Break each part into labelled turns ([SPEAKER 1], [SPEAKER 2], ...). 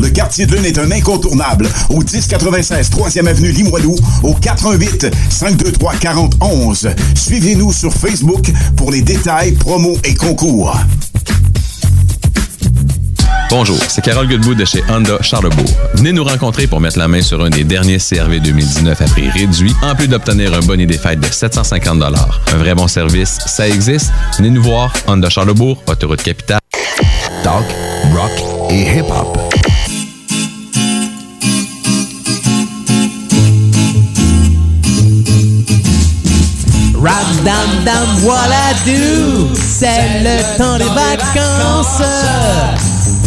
[SPEAKER 1] Le quartier de Lune est un incontournable. Au 1096 3e Avenue Limoilou, au 418 523 4011. Suivez-nous sur Facebook pour les détails, promos et concours.
[SPEAKER 2] Bonjour, c'est Carole Goodwood de chez Honda Charlebourg. Venez nous rencontrer pour mettre la main sur un des derniers CRV 2019 à prix réduit, en plus d'obtenir un bonnet des fêtes de 750 Un vrai bon service, ça existe. Venez nous voir, Honda Charlebourg, autoroute capitale.
[SPEAKER 3] Talk, rock et hip-hop.
[SPEAKER 4] Ram dam dam voilà do, c'est le temps des vacances.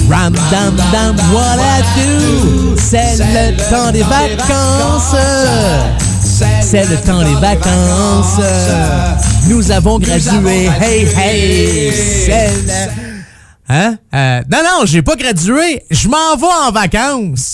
[SPEAKER 4] Ram dam dam voilà do, c'est le temps des vacances. C'est le temps des vacances. Nous avons gradué. Hey hey, c'est le... Hein? Euh, non, non, j'ai pas gradué. Je m'en vais en vacances.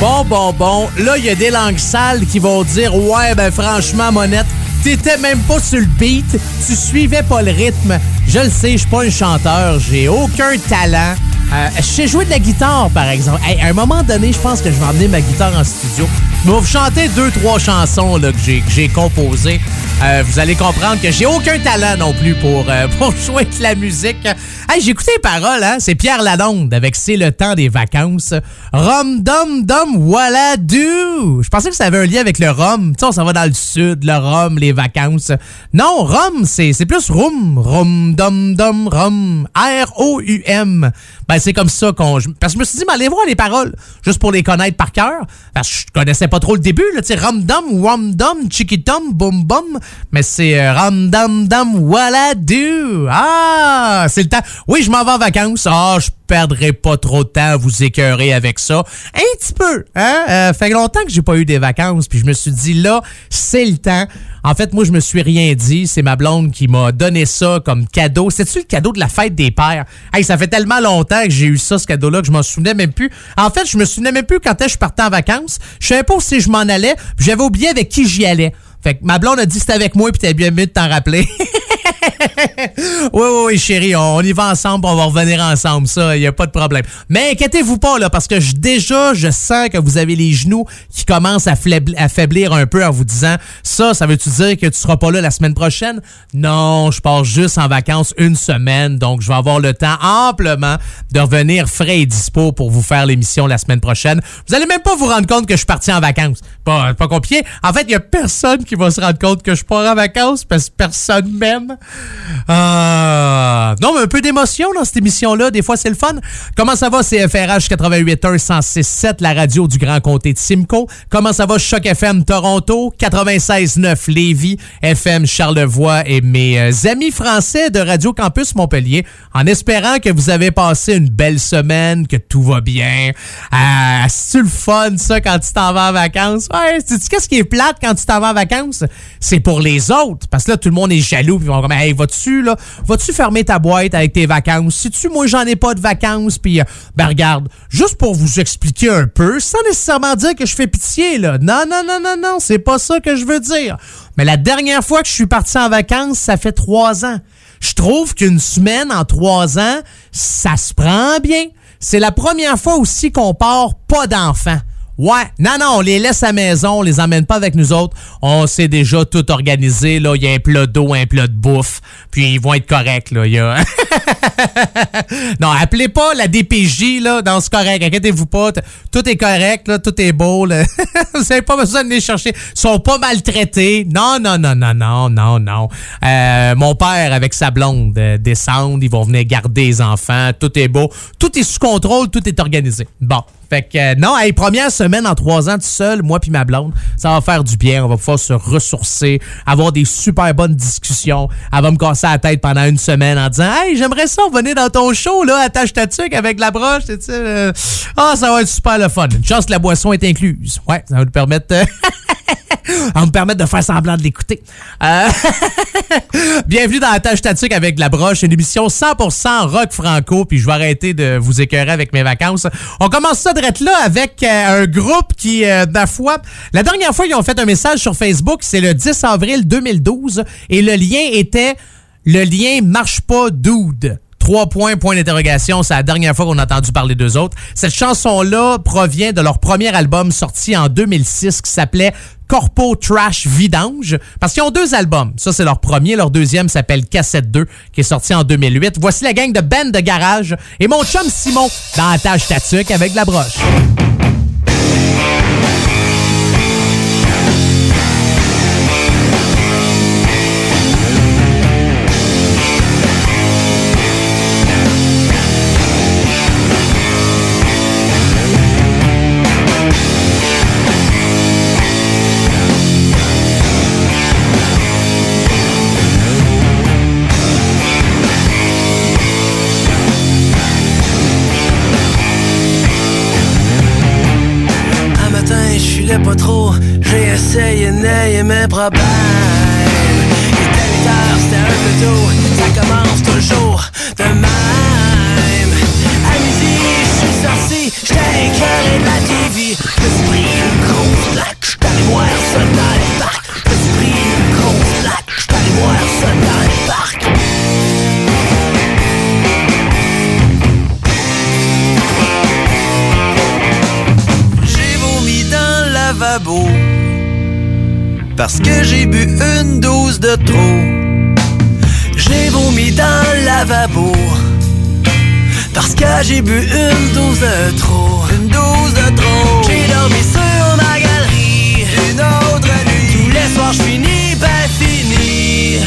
[SPEAKER 4] Bon, bon, bon. Là, il y a des langues sales qui vont dire Ouais, ben franchement, Monette, t'étais même pas sur le beat, tu suivais pas le rythme. Je le sais, je suis pas un chanteur, j'ai aucun talent. Euh, je sais jouer de la guitare, par exemple. Hey, à un moment donné, je pense que je vais emmener ma guitare en studio. Je vais vous chanter deux, trois chansons que j'ai composées. Euh, vous allez comprendre que j'ai aucun talent non plus pour, euh, pour jouer de la musique. Hey, j'ai écouté les paroles, hein? C'est Pierre Lalonde avec C'est le temps des vacances. Rom dom dom voilà do. Je pensais que ça avait un lien avec le rhum. Tu sais, on s'en va dans le sud, le rhum, les vacances. Non, rhum, c'est plus rum. Rum dom dom rum. R-O-U-M. Ben, c'est comme ça qu'on. Parce que je me suis dit, mais allez voir les paroles, juste pour les connaître par cœur. Parce que je connaissais pas trop le début, là. Tu sais, rum dum, rum dum, boum. Mais c'est euh, rum dum. Ah, c'est le temps. Oui, je m'en vais en vacances. Ah, je perdrai pas trop de temps à vous écœurer avec ça. Un petit peu, hein? Euh, fait longtemps que j'ai pas eu des vacances, puis je me suis dit, là, c'est le temps. En fait, moi, je me suis rien dit. C'est ma blonde qui m'a donné ça comme cadeau. C'est-tu le cadeau de la fête des pères? Hey, ça fait tellement longtemps que j'ai eu ça, ce cadeau-là, que je m'en souvenais même plus. En fait, je me souvenais même plus quand est-ce que je partais en vacances. Je savais pas si je m'en allais, j'avais oublié avec qui j'y allais. Fait que ma blonde a dit c'était avec moi, puis t'es bien mieux de t'en rappeler. oui, oui, oui, chérie, on y va ensemble, on va revenir ensemble, ça, il a pas de problème. Mais inquiétez-vous pas, là, parce que déjà, je sens que vous avez les genoux qui commencent à, à faiblir un peu en vous disant, ça, ça veut-tu dire que tu seras pas là la semaine prochaine? Non, je pars juste en vacances une semaine, donc je vais avoir le temps amplement de revenir frais et dispo pour vous faire l'émission la semaine prochaine. Vous allez même pas vous rendre compte que je suis parti en vacances. Pas, pas compliqué. En fait, il y a personne qui va se rendre compte que je pars en vacances parce que personne m'aime. Ah. Non, mais un peu d'émotion dans cette émission-là. Des fois, c'est le fun. Comment ça va, CFRH 88.1 106.7, la radio du Grand Comté de Simcoe? Comment ça va, Choc FM Toronto? 96.9 Lévis, FM Charlevoix et mes euh, amis français de Radio Campus Montpellier. En espérant que vous avez passé une belle semaine, que tout va bien. Ah, c'est-tu le fun, ça, quand tu t'en vas en vacances? Ouais, sais-tu qu'est-ce qui est plate quand tu t'en vas en vacances? C'est pour les autres. Parce que là, tout le monde est jaloux. Puis ils vont comme, hey, vas-tu, là, vas-tu fermer ta boîte avec tes vacances? Si tu, moi, j'en ai pas de vacances. Puis, euh, ben, regarde, juste pour vous expliquer un peu, sans nécessairement dire que je fais pitié, là. Non, non, non, non, non, c'est pas ça que je veux dire. Mais la dernière fois que je suis parti en vacances, ça fait trois ans. Je trouve qu'une semaine en trois ans, ça se prend bien. C'est la première fois aussi qu'on part pas d'enfants. Ouais, non, non, on les laisse à la maison, on les emmène pas avec nous autres. On s'est déjà tout organisé, là. Il y a un plat d'eau, un plat de bouffe, puis ils vont être corrects, là. Y a... non, appelez pas la DPJ, là, dans ce correct. Inquiétez-vous pas, tout est correct, là, tout est beau, là. Vous avez pas besoin de les chercher. Ils sont pas maltraités. Non, non, non, non, non, non, non. Euh, mon père, avec sa blonde, euh, descendent, ils vont venir garder les enfants. Tout est beau. Tout est sous contrôle, tout est organisé. Bon. Fait que euh, non, hey, première semaine en trois ans tout seul, moi puis ma blonde, ça va faire du bien. On va pouvoir se ressourcer, avoir des super bonnes discussions. Elle va me casser la tête pendant une semaine en disant Hey, j'aimerais ça venir dans ton show, là, attache ta avec la broche. tu sais, euh, Ah, ça va être super le fun. Une chance la boisson est incluse. Ouais, ça va nous permettre. euh, on me permettre de faire semblant de l'écouter. Euh, Bienvenue dans la tâche statique avec la broche, une émission 100% rock franco, puis je vais arrêter de vous écœurer avec mes vacances. On commence ça direct là avec euh, un groupe qui, euh, la la dernière fois ils ont fait un message sur Facebook, c'est le 10 avril 2012, et le lien était le lien marche pas dude. Trois points, point d'interrogation. C'est la dernière fois qu'on a entendu parler d'eux autres. Cette chanson-là provient de leur premier album sorti en 2006 qui s'appelait Corpo Trash Vidange. Parce qu'ils ont deux albums. Ça, c'est leur premier. Leur deuxième s'appelle Cassette 2, qui est sorti en 2008. Voici la gang de band de garage et mon chum Simon dans la tâche avec la broche.
[SPEAKER 5] N'ayez mes problèmes. Il était 8 heures, c'était un peu tôt, ça commence toujours de même. À midi, je suis sorti, j'étais écœuré de la TV. Je suis une grosse plaque, j'étais Parce que j'ai bu une dose de trop. J'ai vomi dans le lavabo Parce que j'ai bu une dose de trop. Une dose de trop. J'ai dormi sur ma galerie. Une autre nuit. Tous les soirs je ben fini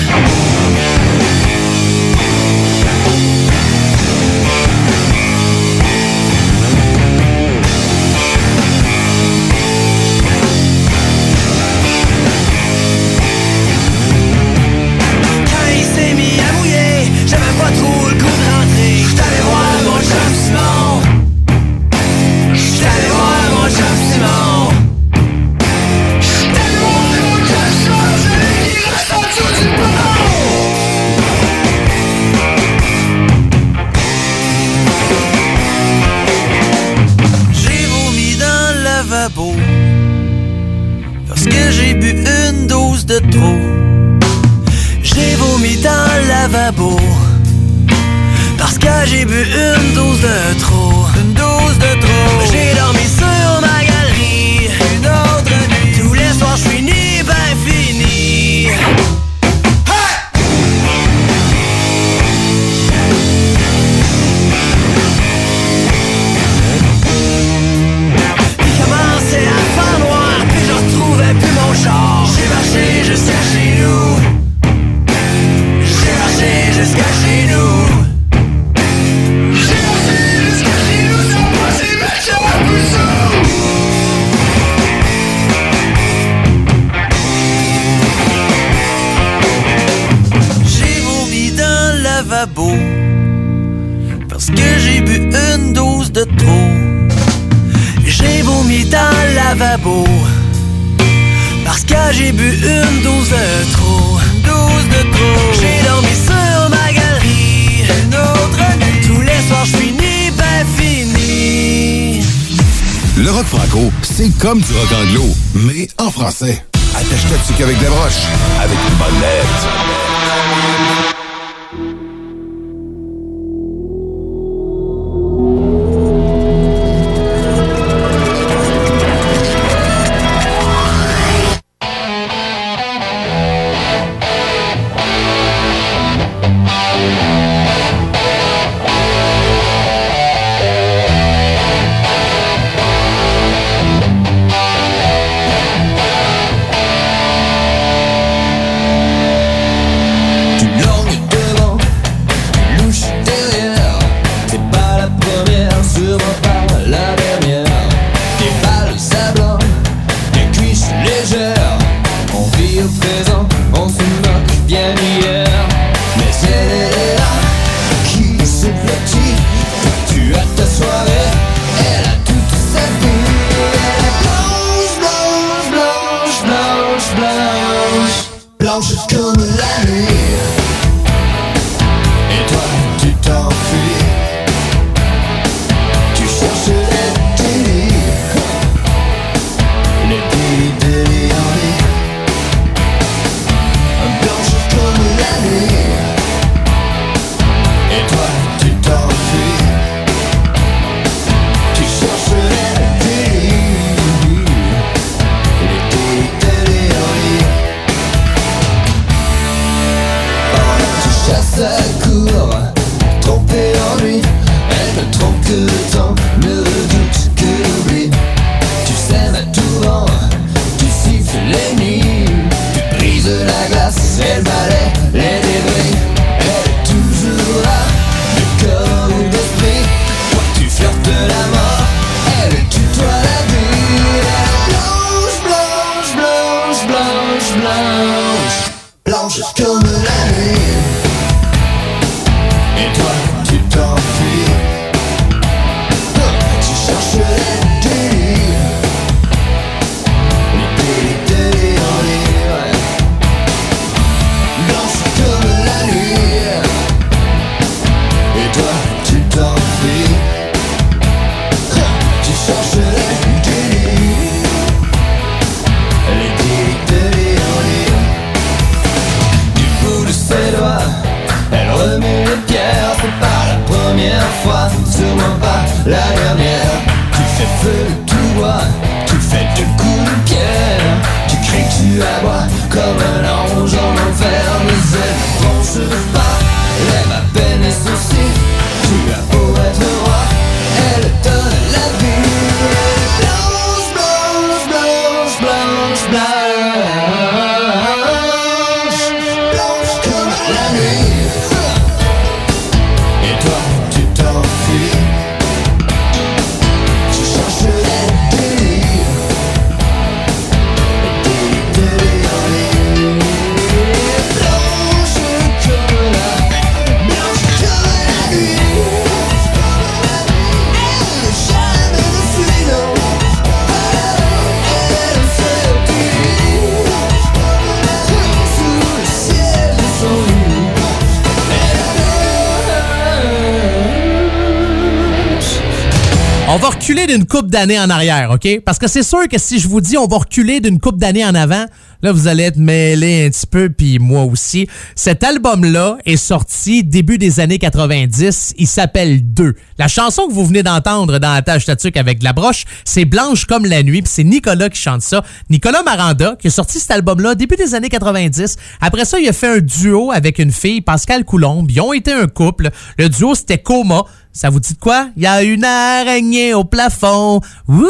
[SPEAKER 4] d'années en arrière, OK? Parce que c'est sûr que si je vous dis on va reculer d'une coupe d'années en avant, là, vous allez être mêlé un petit peu, puis moi aussi. Cet album-là est sorti début des années 90. Il s'appelle Deux. La chanson que vous venez d'entendre dans la tâche statuque avec la broche, c'est Blanche comme la nuit, puis c'est Nicolas qui chante ça. Nicolas Maranda, qui a sorti cet album-là début des années 90. Après ça, il a fait un duo avec une fille, Pascal Coulombe. Ils ont été un couple. Le duo, c'était Coma. Ça vous dit de quoi? Il y a une araignée au plafond. Wouh!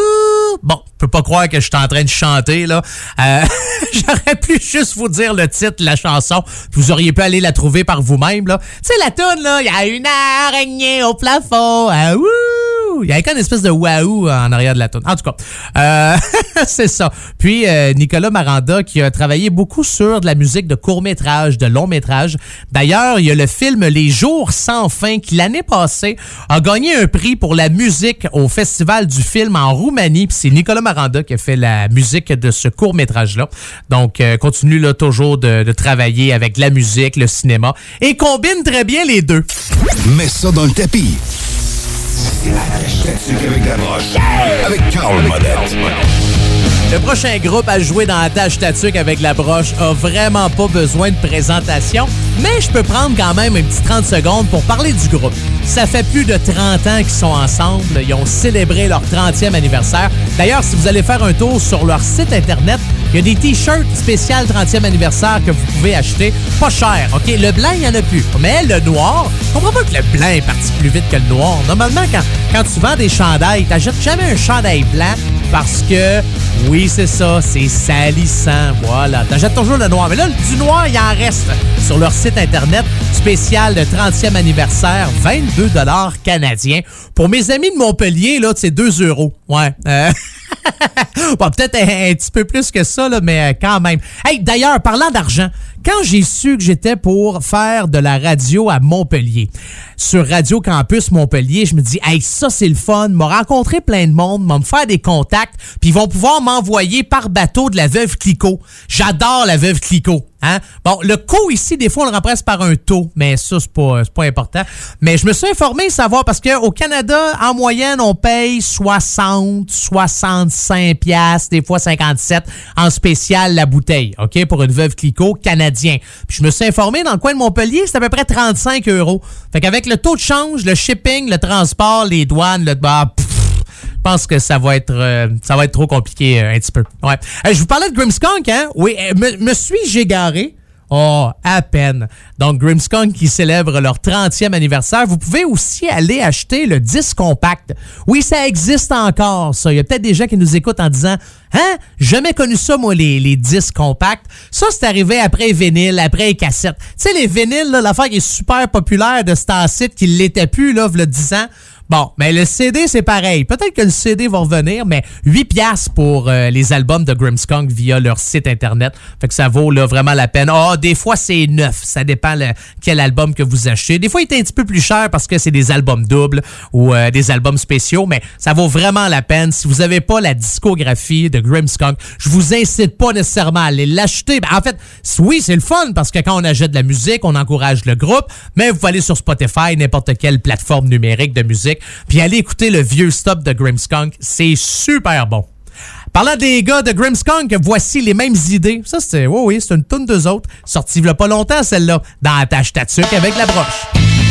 [SPEAKER 4] Bon, je peux pas croire que je suis en train de chanter, là. Euh, J'aurais pu juste vous dire le titre de la chanson. Vous auriez pu aller la trouver par vous-même, là. Tu sais, la tune là. Il y a une araignée au plafond. Ah, wouh! Il y a une espèce de waouh en arrière de la tune. En tout cas, euh, c'est ça. Puis, euh, Nicolas Maranda, qui a travaillé beaucoup sur de la musique de court-métrage, de long-métrage. D'ailleurs, il y a le film Les Jours sans fin qui, l'année passée, a gagné un prix pour la musique au Festival du film en Roumanie. Puis c'est Nicolas Maranda qui a fait la musique de ce court-métrage-là. Donc, euh, continue là, toujours de travailler avec la musique, le cinéma et combine très bien les deux.
[SPEAKER 3] Mets ça dans le tapis. C'est la avec la broche. Avec Carl Modette.
[SPEAKER 4] Le prochain groupe à jouer dans la tâche statuque avec la broche a vraiment pas besoin de présentation, mais je peux prendre quand même un petit 30 secondes pour parler du groupe. Ça fait plus de 30 ans qu'ils sont ensemble. Ils ont célébré leur 30e anniversaire. D'ailleurs, si vous allez faire un tour sur leur site internet, il y a des t-shirts spécial 30e anniversaire que vous pouvez acheter. Pas cher, OK? Le blanc, il n'y en a plus. Mais le noir, je comprends pas que le blanc est parti plus vite que le noir. Normalement, quand, quand tu vends des chandails, t'achètes jamais un chandail blanc parce que, oui, c'est ça, c'est salissant. Voilà. T'achètes toujours le noir. Mais là, du noir, il en reste sur leur site internet spécial de 30e anniversaire, 22 canadiens. Pour mes amis de Montpellier, là, c'est 2 euros. Ouais. Euh, peut-être un, un, petit peu plus que ça, là, mais euh, quand même. Hey, d'ailleurs, parlant d'argent, quand j'ai su que j'étais pour faire de la radio à Montpellier, sur Radio Campus Montpellier, je me dis, hey, ça, c'est le fun, m'a rencontré plein de monde, m'a me faire des contacts, puis ils vont pouvoir m'envoyer par bateau de la veuve Clicot. J'adore la veuve Clicot. Hein? Bon, le coût ici, des fois, on le remplace par un taux, mais ça, c'est pas, pas important. Mais je me suis informé, savoir, parce qu'au Canada, en moyenne, on paye 60, 65 piastres, des fois 57, en spécial la bouteille, OK, pour une veuve Clicot canadien. Puis je me suis informé, dans le coin de Montpellier, c'est à peu près 35 euros. Fait qu'avec le taux de change, le shipping, le transport, les douanes, le... Je pense que ça va être euh, ça va être trop compliqué euh, un petit peu. Ouais. Euh, je vous parlais de Grimmskunk, hein? Oui, me, me suis-je égaré? Oh, à peine. Donc, Grimmskunk qui célèbre leur 30e anniversaire. Vous pouvez aussi aller acheter le disque compact. Oui, ça existe encore, ça. Il y a peut-être des gens qui nous écoutent en disant Hein? Jamais connu ça, moi, les, les disques compacts. Ça, c'est arrivé après les après les cassettes. Tu sais, les vinyles, l'affaire qui est super populaire de Star site qui l'était plus, là, a 10 ans. Bon, mais le CD, c'est pareil. Peut-être que le CD va revenir, mais 8 piastres pour euh, les albums de Grimmskunk via leur site Internet. Fait que ça vaut là, vraiment la peine. Ah, des fois, c'est neuf. Ça dépend le, quel album que vous achetez. Des fois, il est un petit peu plus cher parce que c'est des albums doubles ou euh, des albums spéciaux, mais ça vaut vraiment la peine. Si vous n'avez pas la discographie de Grimmskunk, je vous incite pas nécessairement à aller l'acheter. Ben, en fait, oui, c'est le fun parce que quand on achète de la musique, on encourage le groupe, mais vous pouvez aller sur Spotify, n'importe quelle plateforme numérique de musique, puis allez écouter le vieux stop de Grimmskunk. C'est super bon. Parlant des gars de Grimmskunk, voici les mêmes idées. Ça, c'est, c'est une tonne d'eux autres. Sortie il pas longtemps, celle-là, dans la tâche avec la broche.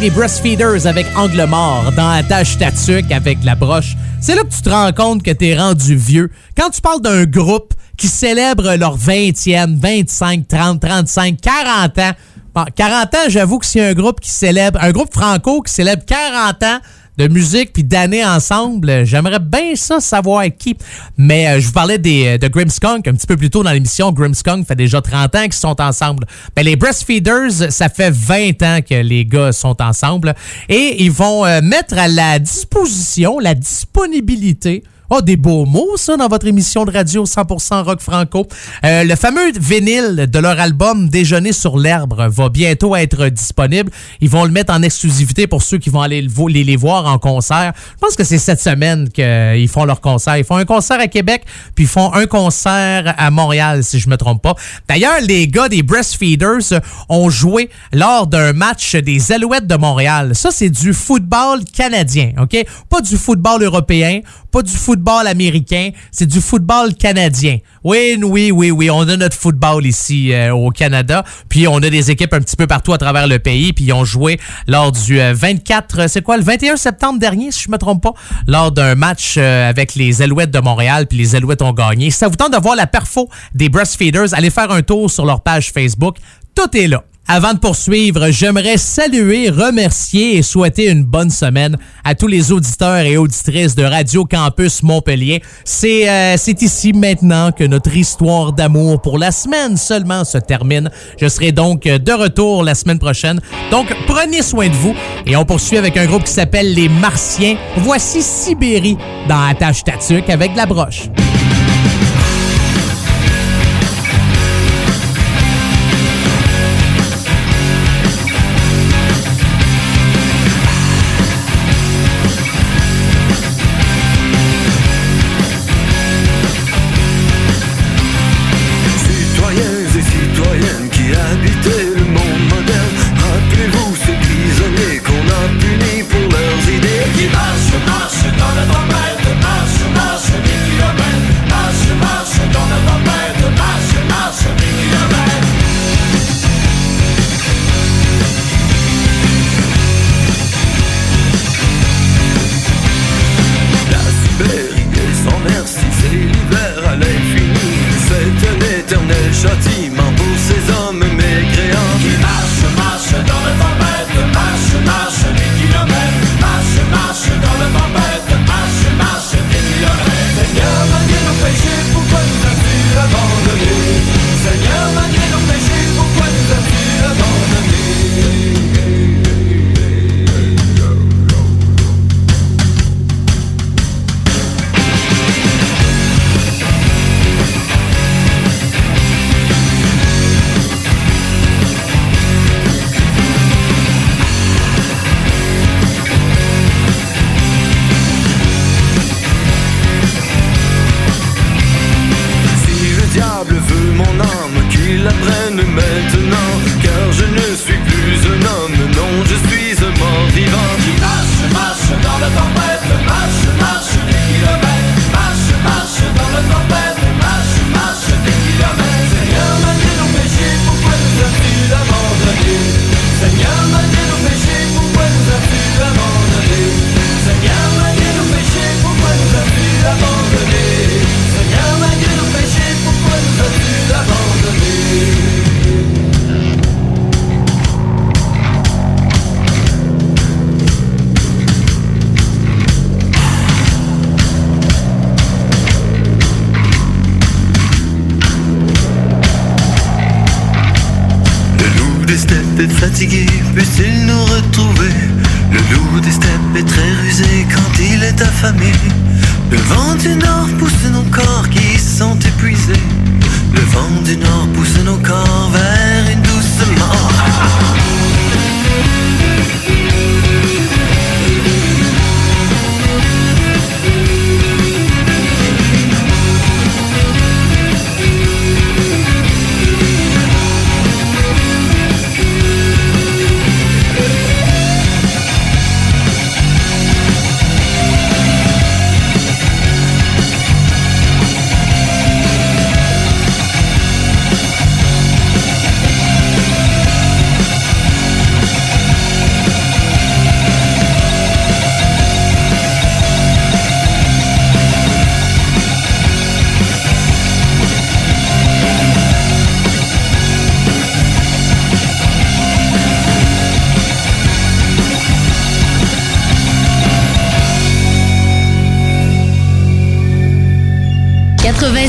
[SPEAKER 4] Gang des Breastfeeders avec Angle Mort dans la tâche tatuc avec la broche. C'est là que tu te rends compte que t'es rendu vieux. Quand tu parles d'un groupe qui célèbre leur 20e, 25, 30, 35, 40 ans. 40 ans, j'avoue que c'est un groupe qui célèbre, un groupe franco qui célèbre 40 ans de musique puis d'années ensemble. J'aimerais bien ça savoir qui. Mais euh, je vous parlais des, euh, de Grimmskunk un petit peu plus tôt dans l'émission. Grimmskunk fait déjà 30 ans qu'ils sont ensemble. Mais les Breastfeeders, ça fait 20 ans que les gars sont ensemble. Et ils vont euh, mettre à la disposition, la disponibilité Oh, des beaux mots, ça, dans votre émission de radio 100% rock franco. Euh, le fameux vinyle de leur album Déjeuner sur l'herbe va bientôt être disponible. Ils vont le mettre en exclusivité pour ceux qui vont aller les, voir en concert. Je pense que c'est cette semaine qu'ils font leur concert. Ils font un concert à Québec, puis ils font un concert à Montréal, si je me trompe pas. D'ailleurs, les gars des Breastfeeders ont joué lors d'un match des Alouettes de Montréal. Ça, c'est du football canadien, OK? Pas du football européen, pas du football américain, c'est du football canadien. Oui, oui, oui, oui, on a notre football ici euh, au Canada, puis on a des équipes un petit peu partout à travers le pays, puis ils ont joué lors du 24, euh, c'est quoi, le 21 septembre dernier, si je me trompe pas, lors d'un match euh, avec les Alouettes de Montréal, puis les Alouettes ont gagné. Si ça vous tente de voir la perfo des Breastfeeders, allez faire un tour sur leur page Facebook. Tout est là. Avant de poursuivre, j'aimerais saluer, remercier et souhaiter une bonne semaine à tous les auditeurs et auditrices de Radio Campus Montpellier. C'est euh, ici maintenant que notre histoire d'amour pour la semaine seulement se termine. Je serai donc de retour la semaine prochaine. Donc prenez soin de vous et on poursuit avec un groupe qui s'appelle Les Martiens. Voici Sibérie dans Attache Tatuc avec la broche.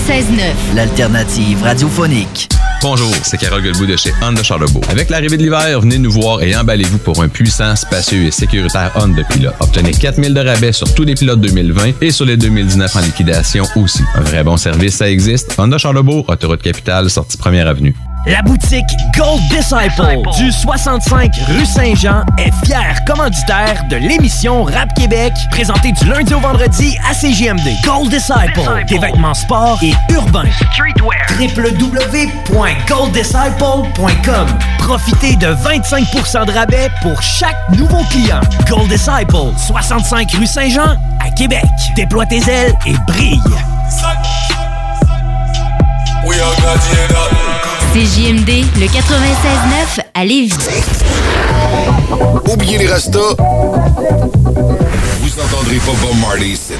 [SPEAKER 6] 96.9.
[SPEAKER 7] L'alternative radiophonique.
[SPEAKER 2] Bonjour, c'est Carole Guilbeault de chez Honda Charlebourg. Avec l'arrivée de l'hiver, venez nous voir et emballez-vous pour un puissant, spacieux et sécuritaire Honda Pilot. Obtenez 4000 de rabais sur tous les pilotes 2020 et sur les 2019 en liquidation aussi. Un vrai bon service, ça existe. Honda Charlebourg, autoroute capitale, sortie première avenue.
[SPEAKER 8] La boutique Gold Disciple du 65 rue Saint-Jean est fière commanditaire de l'émission Rap Québec, présentée du lundi au vendredi à CGMD. Gold Disciple, des vêtements sport et urbains. Streetwear. www.golddisciple.com. Profitez de 25% de rabais pour chaque nouveau client. Gold Disciple, 65 rue Saint-Jean à Québec. Déploie tes ailes et brille.
[SPEAKER 6] CJMD, le 96.9 à Lévis.
[SPEAKER 3] Oubliez les restos. Vous entendrez pas Bob Marley ici.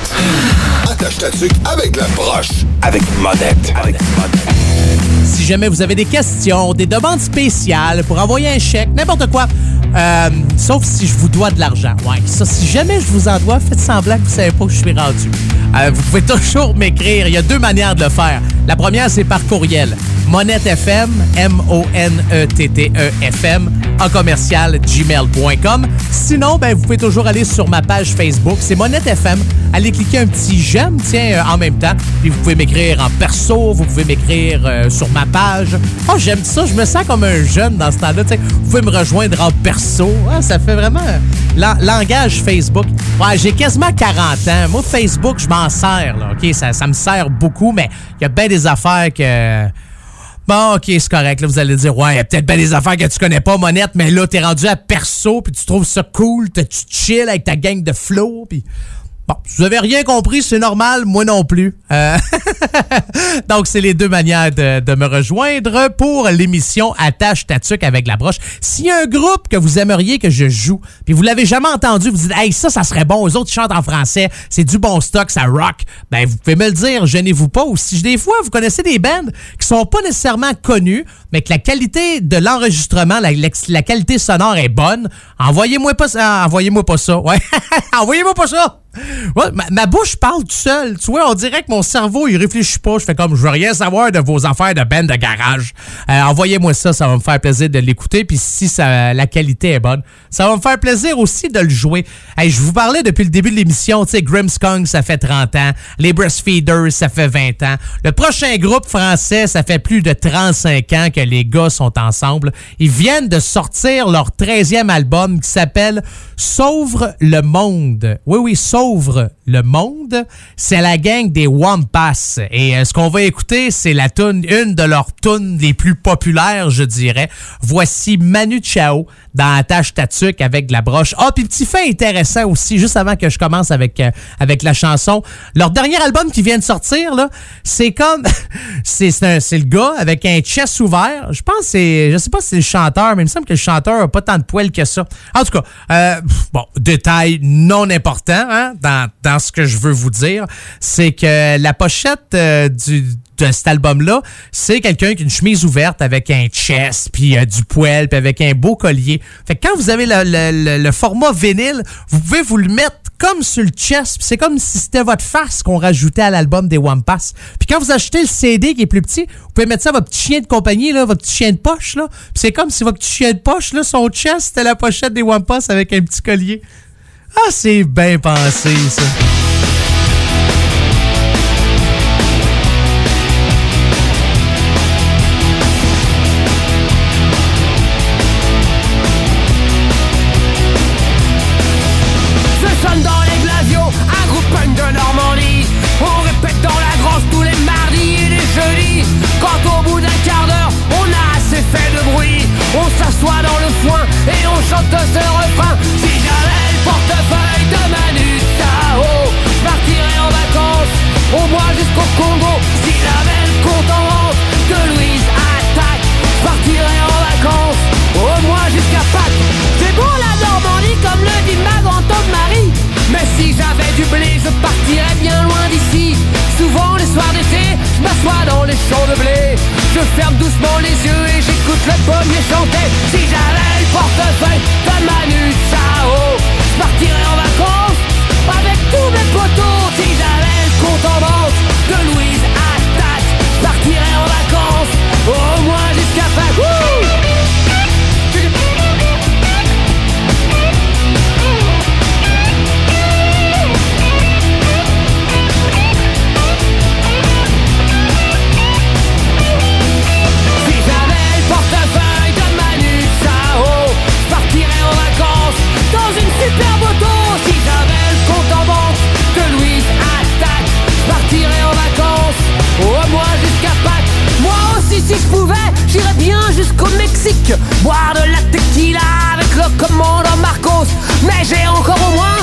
[SPEAKER 3] Attache ta tuque avec la broche. Avec une monette. Avec une monette.
[SPEAKER 4] Si jamais vous avez des questions, des demandes spéciales pour envoyer un chèque, n'importe quoi, euh, sauf si je vous dois de l'argent. Ouais, ça, si jamais je vous en dois, faites semblant que vous savez pas que je suis rendu. Euh, vous pouvez toujours m'écrire. Il y a deux manières de le faire. La première, c'est par courriel. Monette FM, M-O-N-E-T-T-E-F-M, en commercial gmail.com. Sinon, ben, vous pouvez toujours aller sur ma page Facebook. C'est Monette FM. Allez cliquer un petit j'aime, tiens, euh, en même temps. Puis vous pouvez m'écrire en perso, vous pouvez m'écrire euh, sur ma page. Oh, j'aime ça. Je me sens comme un jeune dans ce temps-là. Vous pouvez me rejoindre en perso. Ah, ça fait vraiment la- langage Facebook. Ouais, j'ai quasiment 40 ans. Moi, Facebook, je m'en sers. Là, OK, ça, me sert beaucoup, mais il y a bien des affaires que... Bon, OK, c'est correct. Là, vous allez dire, ouais, peut-être bien des affaires que tu connais pas, Monette, mais là, t'es rendu à perso, puis tu trouves ça cool, tu chill avec ta gang de flow, puis... Si vous avez rien compris, c'est normal, moi non plus. Euh, Donc, c'est les deux manières de, me rejoindre pour l'émission Attache ta tuque avec la broche. S'il y a un groupe que vous aimeriez que je joue, puis vous l'avez jamais entendu, vous dites, hey, ça, ça serait bon, eux autres ils chantent en français, c'est du bon stock, ça rock, ben, vous pouvez me le dire, gênez-vous pas. Ou si des fois, vous connaissez des bands qui sont pas nécessairement connues, mais que la qualité de l'enregistrement, la, la qualité sonore est bonne, envoyez-moi pas ça, envoyez-moi pas ça, ouais, envoyez-moi pas ça! Ouais, ma, bouche parle tout seul. Tu vois, on dirait que mon cerveau, il réfléchit pas. Je fais comme, je veux rien savoir de vos affaires de band de garage. Euh, Envoyez-moi ça, ça va me faire plaisir de l'écouter. Puis si ça, la qualité est bonne, ça va me faire plaisir aussi de le jouer. Hey, je vous parlais depuis le début de l'émission, tu sais, Grimmskong, ça fait 30 ans. Les Breastfeeders, ça fait 20 ans. Le prochain groupe français, ça fait plus de 35 ans que les gars sont ensemble. Ils viennent de sortir leur 13e album qui s'appelle Sauvre le monde. Oui, oui, Le monde. C'est la gang des Wampas. Et euh, ce qu'on va écouter, c'est la tune, une de leurs tunes les plus populaires, je dirais. Voici Manu Chao dans Attache Tatuc avec de la broche. Ah, puis petit fait intéressant aussi, juste avant que je commence avec, euh, avec la chanson. Leur dernier album qui vient de sortir, là, c'est comme... c'est le gars avec un chest ouvert. Je pense que c'est... Je sais pas si c'est le chanteur, mais il me semble que le chanteur a pas tant de poils que ça. En tout cas, euh, bon, détail non important hein, dans, dans ce que je veux vous dire, c'est que la pochette euh, du cet album-là, c'est quelqu'un qui a une chemise ouverte avec un chest, puis euh, du poil, puis avec un beau collier. Fait que quand vous avez le, format vinyle, vous pouvez vous le mettre comme sur le chest, c'est comme si c'était votre face qu'on rajoutait à l'album des Wampas. Puis quand vous achetez le CD qui est plus petit, vous pouvez mettre ça à votre petit chien de compagnie, là, votre petit chien de poche, là. Puis c'est comme si votre petit chien de poche, là, son chest, c'était la pochette des Wampas avec un petit collier. Ah, c'est bien pensé, ça.
[SPEAKER 5] Je ferme doucement les yeux et j'écoute le pommier chanter. Si j'avais le portefeuille
[SPEAKER 9] boire de la tequila avec le commandant Marcos. Mais j'ai encore au moins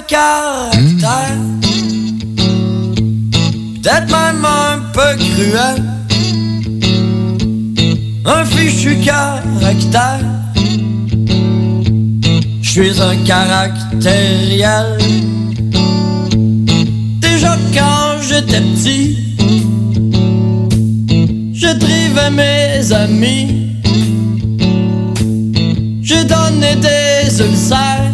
[SPEAKER 10] caractère. Peut-être même un peu cruel. Un fichu caractère. Je suis un caractériel. Déjà quand j'étais petit, je trivais mes amis. Je donnais des ulcères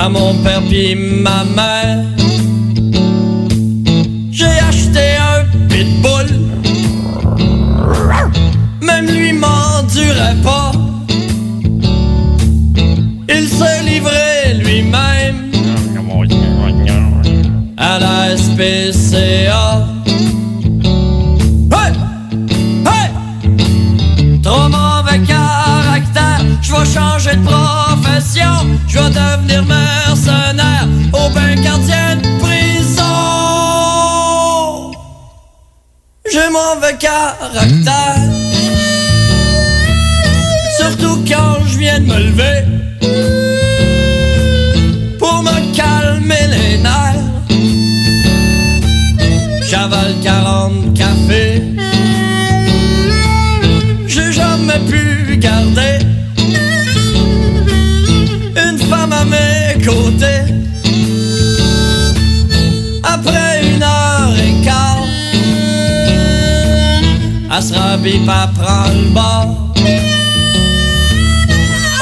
[SPEAKER 10] à mon père puis ma mère Hmm. Surtout quand je viens de me lever. pis pas prendre le bord.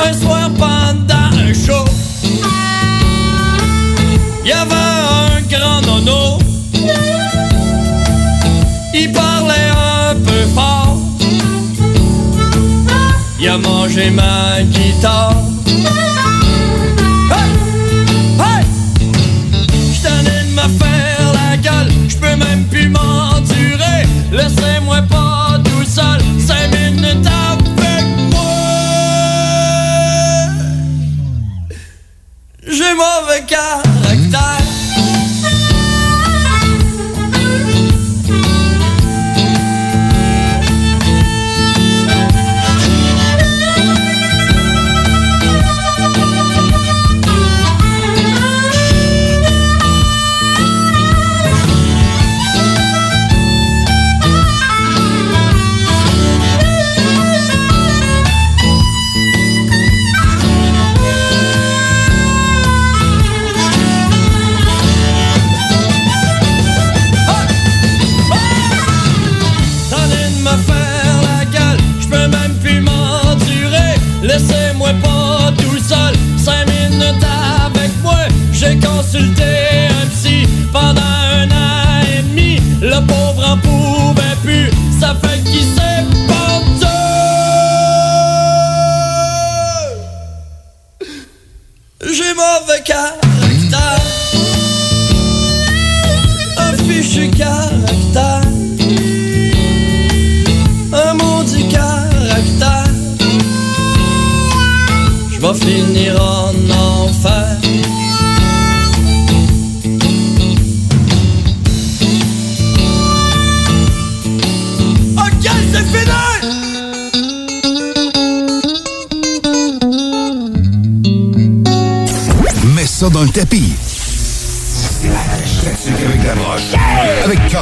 [SPEAKER 10] Un soir pendant un show, y avait un grand nono. Il parlait un peu fort. Il a mangé ma guitare. ya.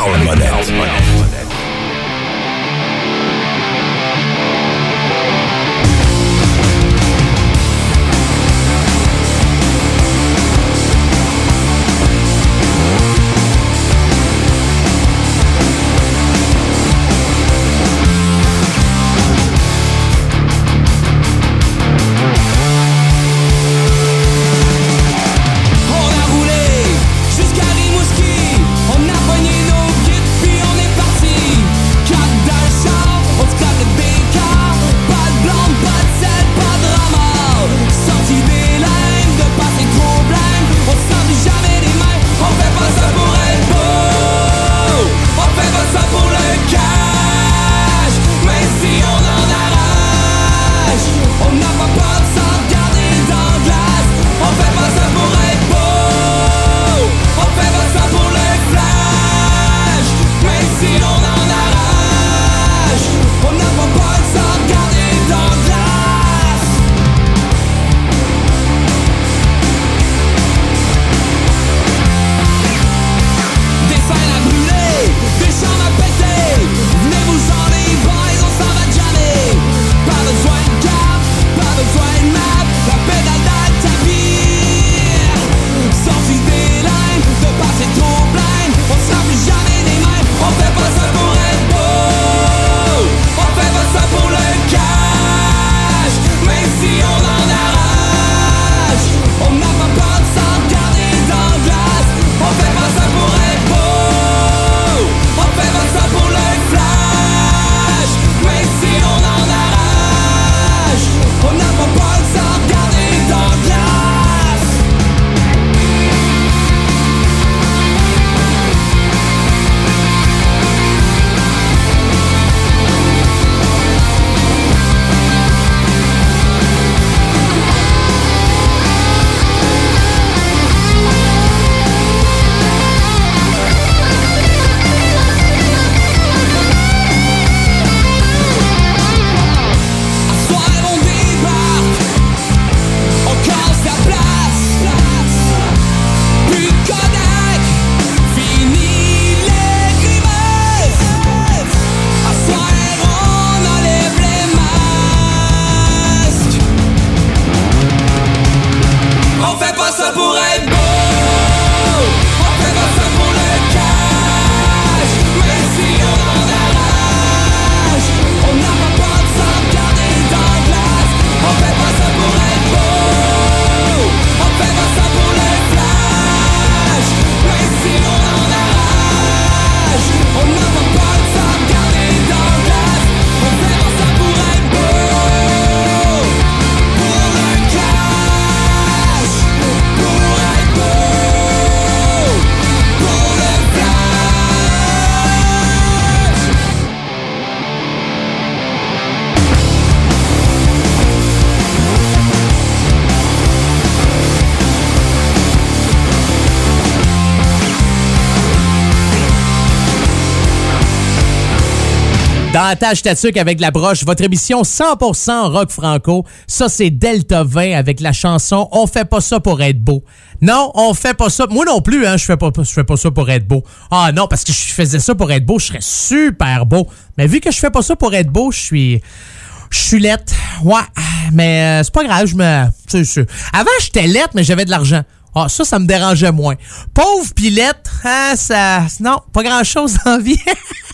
[SPEAKER 10] Down my it. La avec la
[SPEAKER 11] broche,
[SPEAKER 4] votre émission 100% rock franco. Ça, c'est Delta 20 avec la chanson On fait pas ça pour être beau. Non, on fait pas ça. Moi non plus, hein, je fais pas, je fais pas ça pour être beau. Ah non, parce que je faisais ça pour être beau, je serais super beau. Mais vu que je fais pas ça pour être beau, je suis. Je suis lettre. Ouais, mais euh, c'est pas grave, je me. c'est sûr. Avant, j'étais lettre, mais j'avais de l'argent. Ah, ça, ça me dérangeait moins. Pauvre pilette, hein, ça. Non, pas grand chose en vie.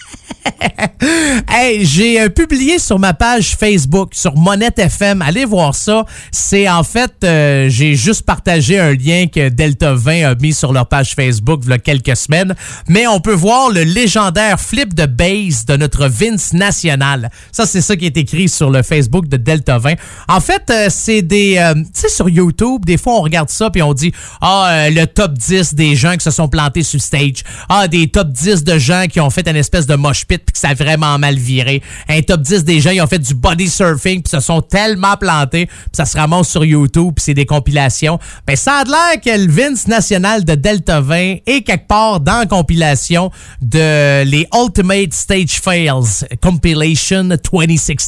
[SPEAKER 4] hey, j'ai euh, publié sur ma page Facebook, sur Monette FM. Allez voir ça. C'est en fait, euh, j'ai juste partagé un lien que Delta 20 a mis sur leur page Facebook il y a quelques semaines. Mais on peut voir le légendaire flip de base de notre Vince national. Ça, c'est ça qui est écrit sur le Facebook de Delta 20. En fait, euh, c'est des... tu sais, sur YouTube, des fois, on regarde ça puis on dit, ah, le top 10 des gens qui se sont plantés sur stage. Ah, des top 10 de gens qui ont fait une espèce de mosh puis que ça a vraiment mal viré. Un top 10 des gens, ils ont fait du body surfing puis se sont tellement plantés puis ça se ramasse sur YouTube puis c'est des compilations. Ben, ça a l'air que le Vince National de Delta 20 est quelque part dans la compilation de les Ultimate Stage Fails Compilation 2016.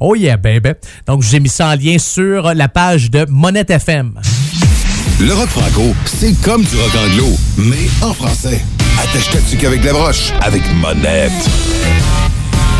[SPEAKER 4] Oh yeah, baby. Donc, j'ai mis ça en lien sur la page de Monette FM.
[SPEAKER 3] Le rock franco, c'est comme du rock anglo, mais en français. Attache ta avec la broche, avec Monette.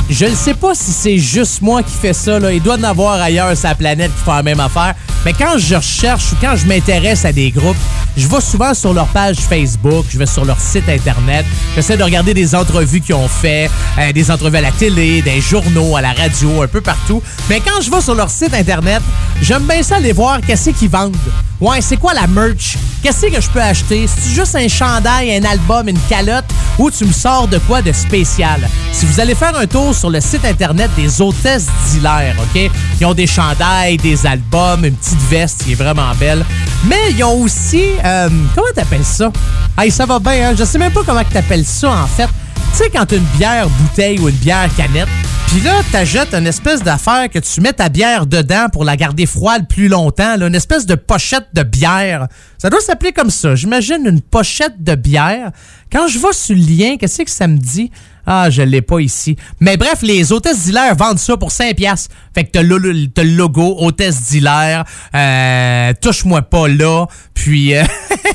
[SPEAKER 4] Je ne sais pas si c'est juste moi qui fais ça. Il doit y en avoir ailleurs la planète qui font la même affaire. Mais quand je recherche ou quand je m'intéresse à des groupes, je vais souvent sur leur page Facebook, je vais sur leur site Internet. J'essaie de regarder des entrevues qu'ils ont fait, euh, des entrevues à la télé, des journaux, à la radio, un peu partout. Mais quand je vais sur leur site Internet, j'aime bien ça aller voir qu'est-ce qu'ils vendent. Ouais, c'est quoi la merch? Qu'est-ce que je peux acheter? C'est juste un chandail, un album, une calotte ou tu me sors de quoi de spécial? Si vous allez faire un tour sur le site internet des hôtesses d'Hilaire, OK? Ils ont des chandails, des albums, une petite veste qui est vraiment belle. Mais ils ont aussi... Euh, comment t'appelles ça? Hey, ça va bien, hein? Je sais même pas comment t'appelles ça, en fait. Tu sais, quand tu une bière bouteille ou une bière canette, puis là, t'achètes une espèce d'affaire que tu mets ta bière dedans pour la garder froide plus longtemps, là, une espèce de pochette de bière. Ça doit s'appeler comme ça. J'imagine une pochette de bière. Quand je vais sur le lien, qu'est-ce que ça me dit? Ah, je l'ai pas ici. Mais bref, les hôtesses d'Hilaire vendent ça pour 5 piastres. Fait que t'as le, le, logo hôtesse d'Hilaire. Euh, touche-moi pas là. Puis, euh,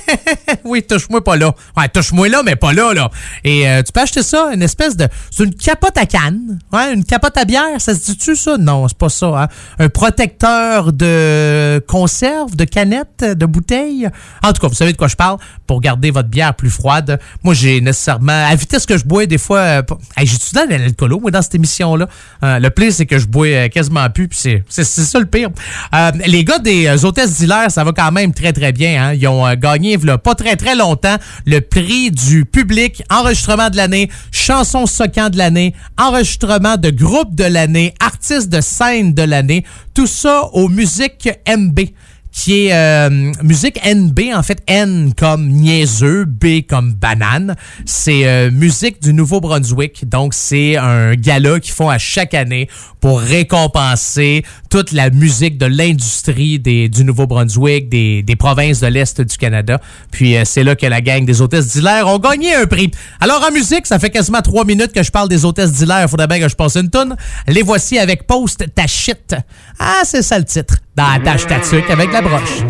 [SPEAKER 4] oui, touche-moi pas là. Ouais, touche-moi là, mais pas là, là. Et euh, tu peux acheter ça, une espèce de... C'est une capote à canne. Ouais, une capote à bière. Ça se dit-tu, ça? Non, c'est pas ça. Hein? Un protecteur de conserve, de canette, de bouteille. En tout cas, vous savez de quoi je parle pour garder votre bière plus froide. Moi, j'ai nécessairement... À vitesse que je bois, des fois j'ai-tu dans l'alcoolo, moi, dans cette émission-là? Euh, le pire, c'est que je bois euh, quasiment plus, puis c'est ça le pire. Euh, les gars des hôtesses d'Hilaire, ça va quand même très, très bien. Hein? Ils ont gagné, là, pas très, très longtemps, le prix du public, enregistrement de l'année, chanson soquant de l'année, enregistrement de groupe de l'année, artiste de scène de l'année. Tout ça aux musiques MB qui est euh, musique NB, en fait N comme niaiseux, B comme banane. C'est euh, musique du Nouveau-Brunswick. Donc, c'est un gala qu'ils font à chaque année pour récompenser toute la musique de l'industrie du Nouveau-Brunswick, des, des, provinces de l'Est du Canada. Puis, euh, c'est là que la gang des hôtesses d'Hilaire ont gagné un prix. Alors, en musique, ça fait quasiment trois minutes que je parle des hôtesses d'Hilaire. Faudrait bien que je passe une tonne. Les voici avec Post ta shit. Ah, c'est ça le titre. Dans la avec la broche.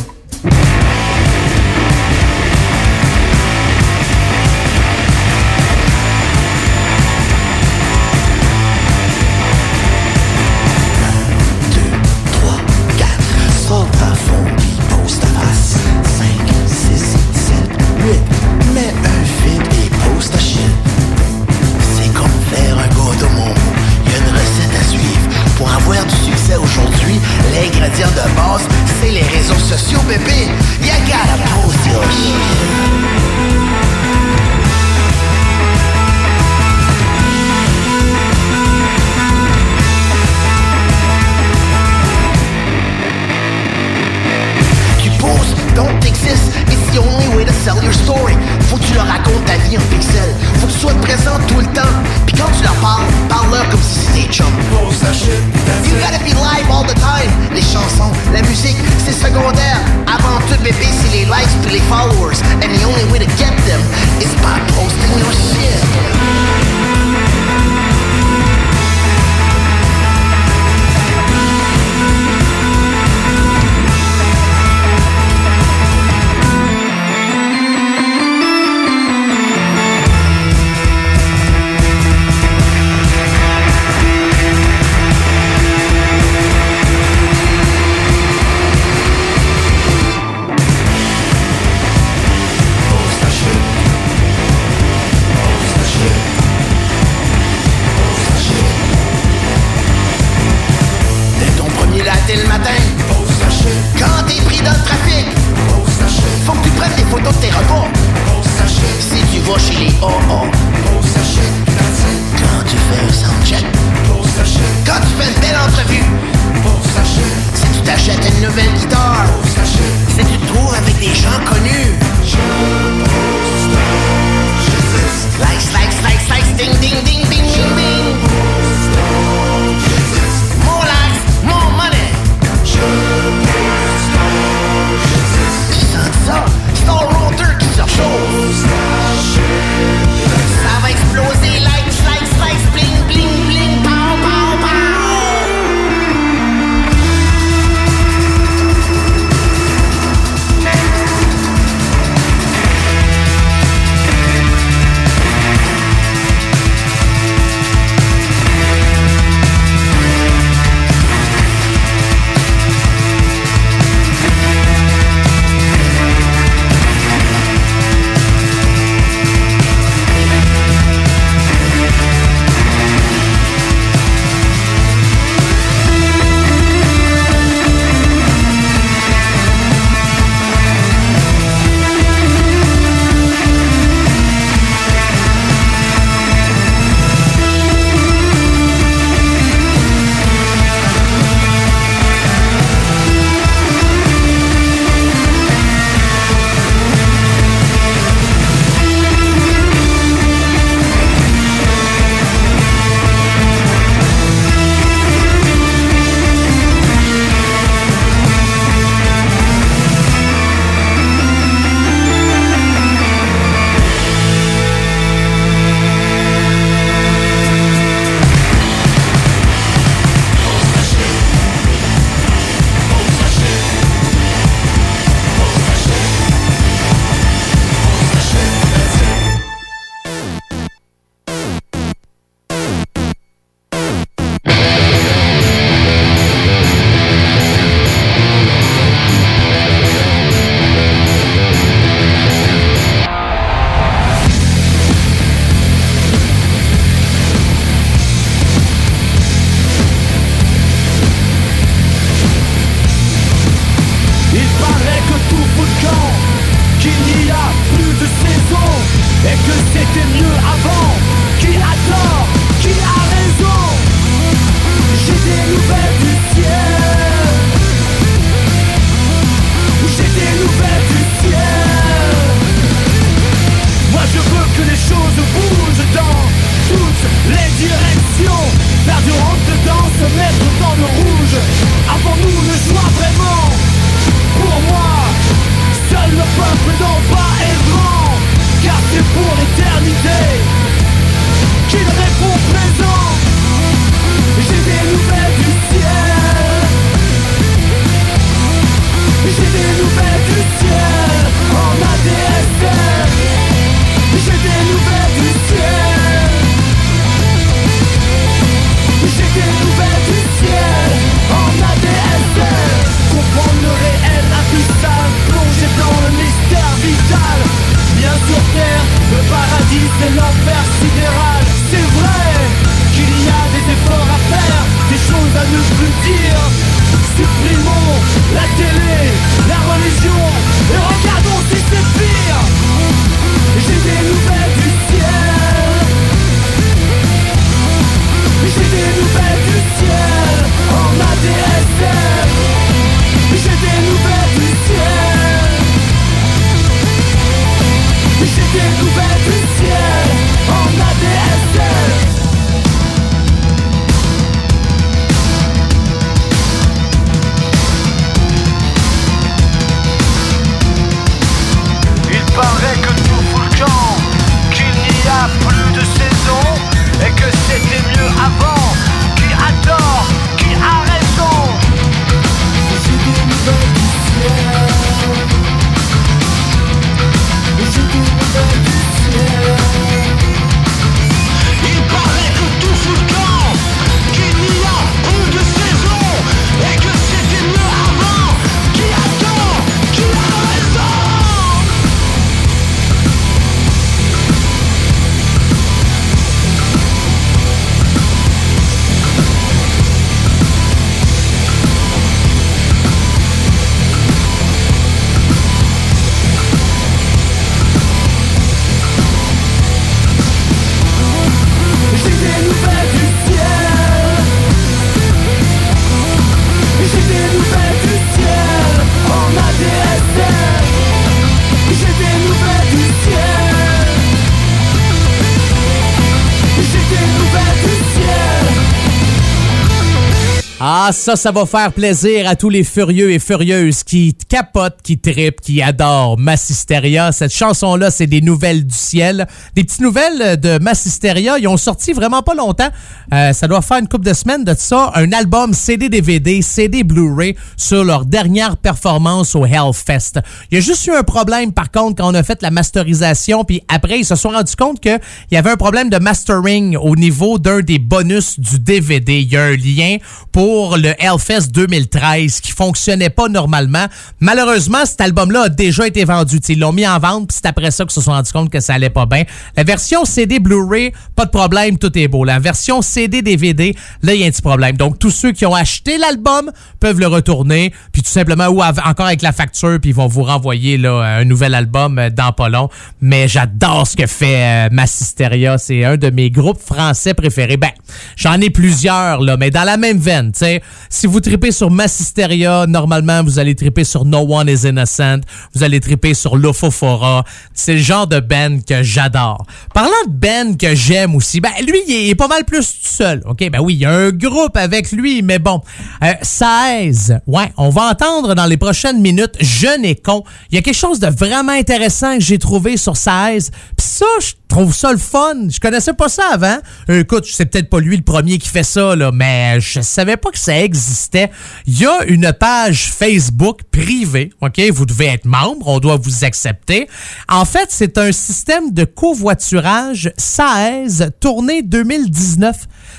[SPEAKER 4] Ça, ça va faire plaisir à tous les furieux et furieuses qui capotent, qui tripent, qui adorent Massisteria. Cette chanson-là, c'est des nouvelles du ciel. Des petites nouvelles de Massisteria. Ils ont sorti vraiment pas longtemps. Euh, ça doit faire une couple de semaines de ça. Un album CD-DVD, CD Blu-ray sur leur dernière performance au Hellfest. Il y a juste eu un problème, par contre, quand on a fait la masterisation. Puis après, ils se sont rendus compte qu'il y avait un problème de mastering au niveau d'un des bonus du DVD. Il y a un lien pour le Hellfest 2013 qui fonctionnait pas normalement. Malheureusement, cet album-là a déjà été vendu. T'sais, ils l'ont mis en vente, puis c'est après ça qu'ils se sont rendus compte que ça allait pas bien. La version CD Blu-ray, pas de problème, tout est beau. La version CD DVD, là, il y a un petit problème. Donc, tous ceux qui ont acheté l'album peuvent le retourner, puis tout simplement, ou encore avec la facture, puis ils vont vous renvoyer là, un nouvel album euh, dans pas long. Mais j'adore ce que fait euh, Massisteria. C'est un de mes groupes français préférés. Ben, j'en ai plusieurs, là, mais dans la même veine. t'sais. Si vous tripez sur Massisteria, normalement, vous allez triper sur No One is Innocent. Vous allez triper sur Lofofora. C'est le genre de band que j'adore. Parlant de band que j'aime aussi, ben lui, il est pas mal plus tout seul. OK, ben oui, il y a un groupe avec lui, mais bon. Euh, 16. Ouais, on va entendre dans les prochaines minutes Jeune et con. Il y a quelque chose de vraiment intéressant que j'ai trouvé sur 16. Puis ça, je trouve ça le fun. Je connaissais pas ça avant. Écoute, c'est peut-être pas lui le premier qui fait ça, là, mais je savais pas que ça existait. Il y a une page Facebook privée, OK? Vous devez être membre, on doit vous accepter. En fait, c'est un système de covoiturage 16 tournée 2019.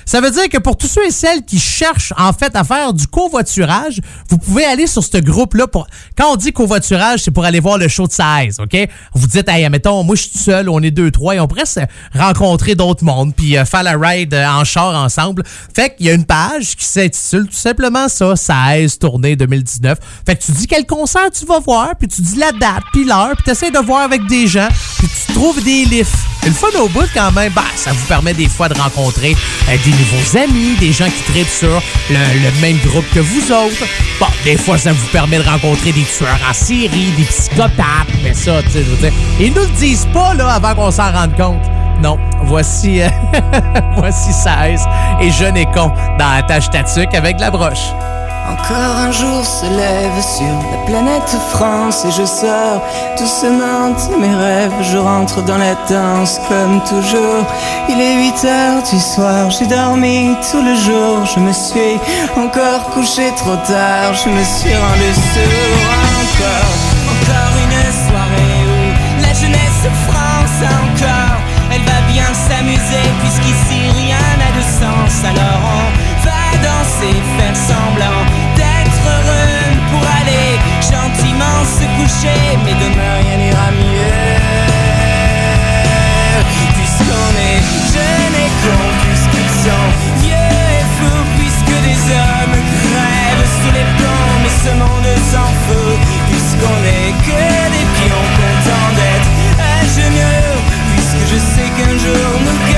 [SPEAKER 4] Ça veut dire que pour tous ceux et celles qui cherchent en fait à faire du covoiturage, vous pouvez aller sur ce groupe-là. Pour... Quand on dit covoiturage, c'est pour aller voir le show de 16, OK? Vous dites, hey, mettons, moi je suis seul, on est deux, trois, et on pourrait se rencontrer d'autres mondes, puis euh, faire la ride euh, en char ensemble. Fait qu'il y a une page qui s'intitule tout simplement ça, 16 tournée 2019. Fait que tu dis quel concert tu vas voir, puis tu dis la date, puis l'heure, puis tu essaies de voir avec des gens, puis tu trouves des lifts. Une fois au bout, quand même, bah, ça vous permet des fois de rencontrer euh, des nouveaux amis, des gens qui tripent sur le, même groupe que vous autres. Bon, des fois, ça vous permet de rencontrer des tueurs en série, des psychopathes, mais ça, tu sais, je veux dire. Ils nous le disent pas, là, avant qu'on s'en rende compte. Non, voici, euh, voici 16 et jeune et con dans la tâche tatuc avec la broche.
[SPEAKER 10] Encore un jour se lève sur la planète France et je sors doucement de mes rêves. Je rentre dans la danse comme toujours. Il est 8 heures du soir, j'ai dormi tout le jour. Je me suis encore couché trop tard, je me suis rendu sourd encore. Encore une soirée où la jeunesse France encore. Elle va bien s'amuser puisqu'ici rien n'a de sens. Alors on va danser, faire semblant se coucher. Mais demain rien n'ira mieux. Puisqu'on est jeunes et cons, puisqu'ils sont vieux et fous, puisque des hommes crèvent sous les plombs. Mais ce monde s'en fout, puisqu'on est que des pions contents d'être à genoux. Puisque je sais qu'un jour nous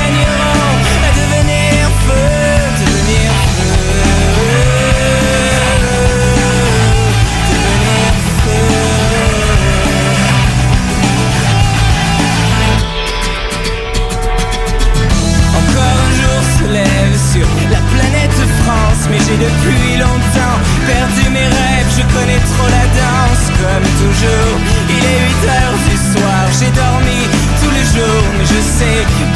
[SPEAKER 10] depuis longtemps. Perdu mes rêves Je connais trop la danse. Comme toujours Il est 8 heures du soir, j'ai dormi tous les jours Mais je sais qu'on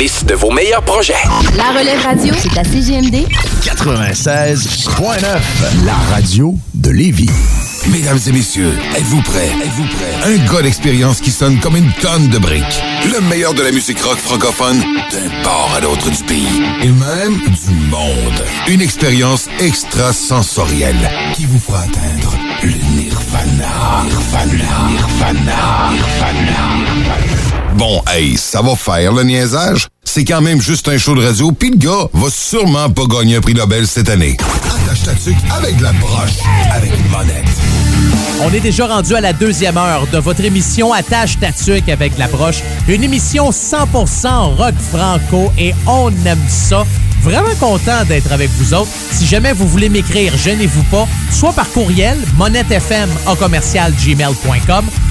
[SPEAKER 12] complice de vos meilleurs projets.
[SPEAKER 6] La relève radio, c'est à CGMD
[SPEAKER 13] 96.9, la radio de Lévis.
[SPEAKER 3] Mesdames et messieurs, êtes-vous prêts? Êtes-vous prêts? Un gars d'expérience qui sonne comme une tonne de briques. Le meilleur de la musique rock francophone d'un port à l'autre du pays. Et même du monde. Une expérience extrasensorielle qui vous fera atteindre le nirvana. Nirvana. Nirvana. Nirvana. Bon, hey, ça va faire le niaisage. C'est quand même juste un show de radio, puis le gars va sûrement pas gagner un prix Nobel cette année. Attache ta avec la broche, avec une monette.
[SPEAKER 4] On est déjà rendu à la deuxième heure de votre émission Attache ta avec la broche. Une émission 100% rock franco et on aime ça. Vraiment content d'être avec vous autres. Si jamais vous voulez m'écrire, gênez-vous pas, soit par courriel, monettefm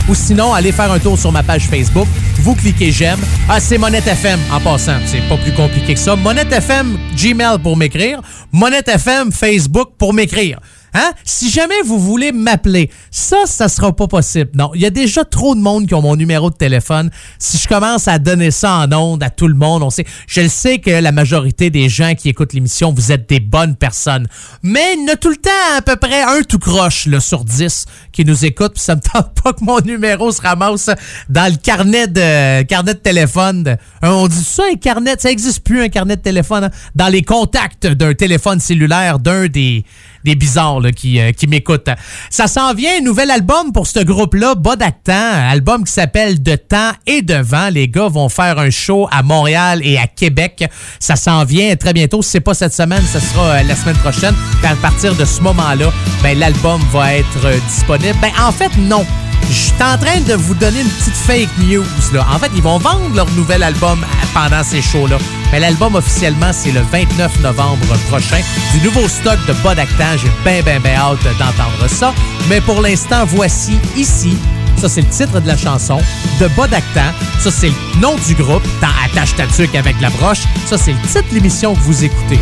[SPEAKER 4] ou sinon, allez faire un tour sur ma page Facebook. Vous cliquez j'aime. Ah, c'est Monette FM en passant. C'est pas plus compliqué que ça. Monette FM Gmail pour m'écrire. Monette FM Facebook pour m'écrire. Hein? Si jamais vous voulez m'appeler, ça, ça sera pas possible. Non, il y a déjà trop de monde qui ont mon numéro de téléphone. Si je commence à donner ça en ondes à tout le monde, on sait, je le sais que la majorité des gens qui écoutent l'émission, vous êtes des bonnes personnes. Mais il y a tout le temps à peu près un tout croche là, sur dix qui nous écoute, puis ça me tente pas que mon numéro se ramasse dans le carnet de carnet de téléphone. de- on dit ça un carnet, ça existe plus un carnet de téléphone hein? dans les contacts d'un téléphone cellulaire d'un des des bizarres qui, euh, qui m'écoutent. Ça s'en vient, un nouvel album pour ce groupe-là, Bodactan, album qui s'appelle De temps et de vent. Les gars vont faire un show à Montréal et à Québec. Ça s'en vient très bientôt. Si c'est pas cette semaine, ce sera euh, la semaine prochaine. À partir de ce moment-là, ben, l'album va être euh, disponible. Ben, en fait, non. Je suis en train de vous donner une petite fake news. Là. En fait, ils vont vendre leur nouvel album pendant ces shows-là. Mais l'album officiellement, c'est le 29 novembre prochain. Du nouveau stock de Bodactan. J'ai bien, bien, bien hâte d'entendre ça. Mais pour l'instant, voici ici. Ça, c'est le titre de la chanson de Bodactan. Ça, c'est le nom du groupe dans Attache ta avec la broche. Ça, c'est le titre de l'émission que vous écoutez.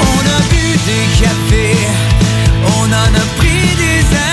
[SPEAKER 9] On a bu des cafés, on en a pris des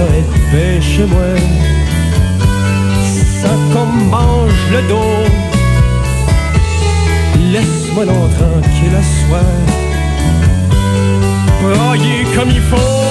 [SPEAKER 14] serait coupé chez moi. Ça qu'on mange le dos. Laisse-moi non tranquille à soir. Broyer comme il faut.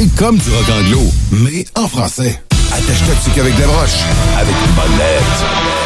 [SPEAKER 15] C'est comme du rock anglo, mais en français. Attache-toi avec des broches, avec une bonne lettre.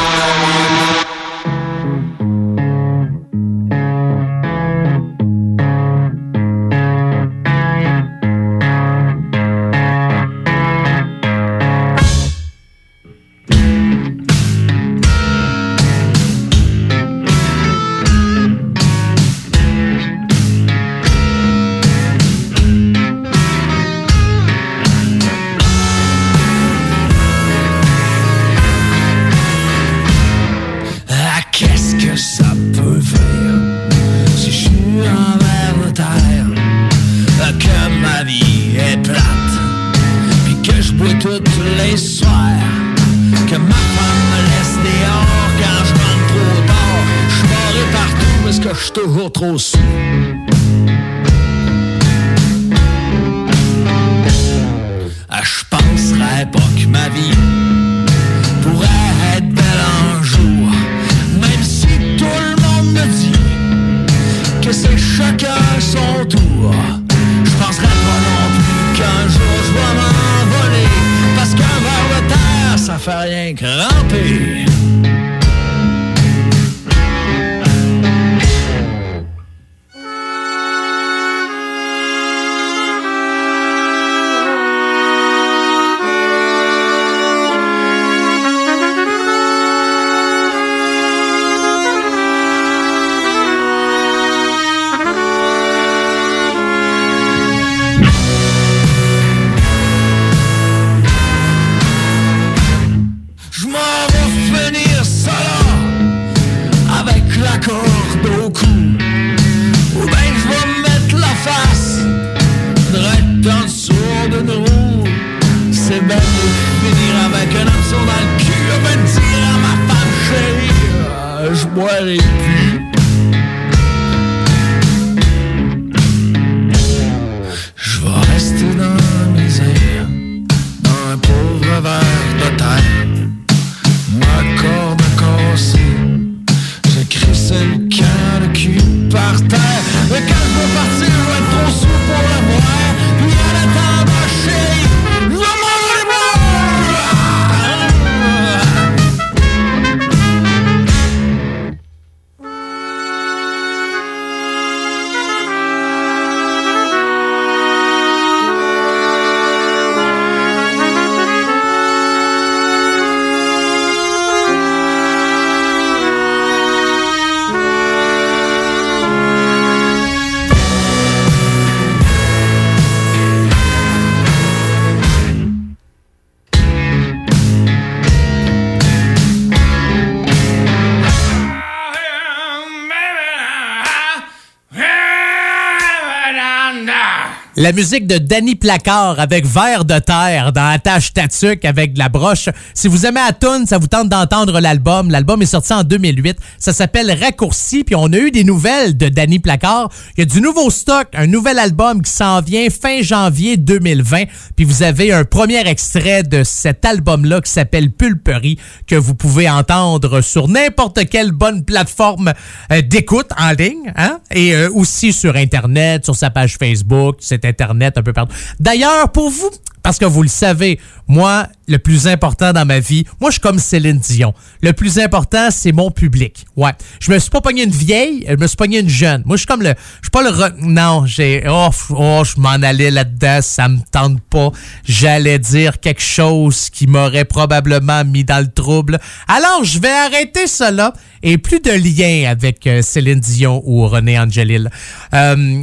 [SPEAKER 16] La
[SPEAKER 4] musique de Danny Placard avec Vert de terre dans Attache Tatuc avec de la broche. Si vous aimez Atun, ça vous tente d'entendre l'album. L'album est sorti en 2008. Ça s'appelle Raccourci. Puis on a eu des nouvelles de Danny Placard. Il y a du nouveau stock, un nouvel album qui s'en vient fin janvier 2020. Puis vous avez un premier extrait de cet album-là qui s'appelle Pulperie que vous pouvez entendre sur n'importe quelle bonne plateforme euh, d'écoute en ligne. Hein? Et euh, aussi sur Internet, sur sa page Facebook, c'est Internet un peu partout. D'ailleurs, pour vous, parce que vous le savez, moi, le plus important dans ma vie, moi, je suis comme Céline Dion. Le plus important, c'est mon public. Ouais. Je me suis pas pogné une vieille, je me suis pogné une jeune. Moi, je suis comme le. Je suis pas le. re- Non, j'ai. Oh, oh, je m'en allais là-dedans, ça me tente pas. J'allais dire quelque chose qui m'aurait probablement mis dans le trouble. Alors, je vais arrêter cela et plus de lien avec euh, Céline Dion ou René Angelil. Euh,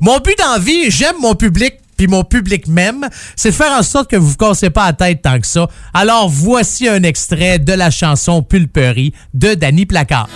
[SPEAKER 4] mon but dans la vie, j'aime mon public puis mon public m'aime, c'est faire en sorte que vous vous cassez pas la tête tant que ça. Alors voici un extrait de la chanson Pulperie de Danny Placard.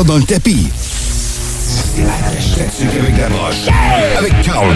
[SPEAKER 3] Dans le tapis. Avec Carl.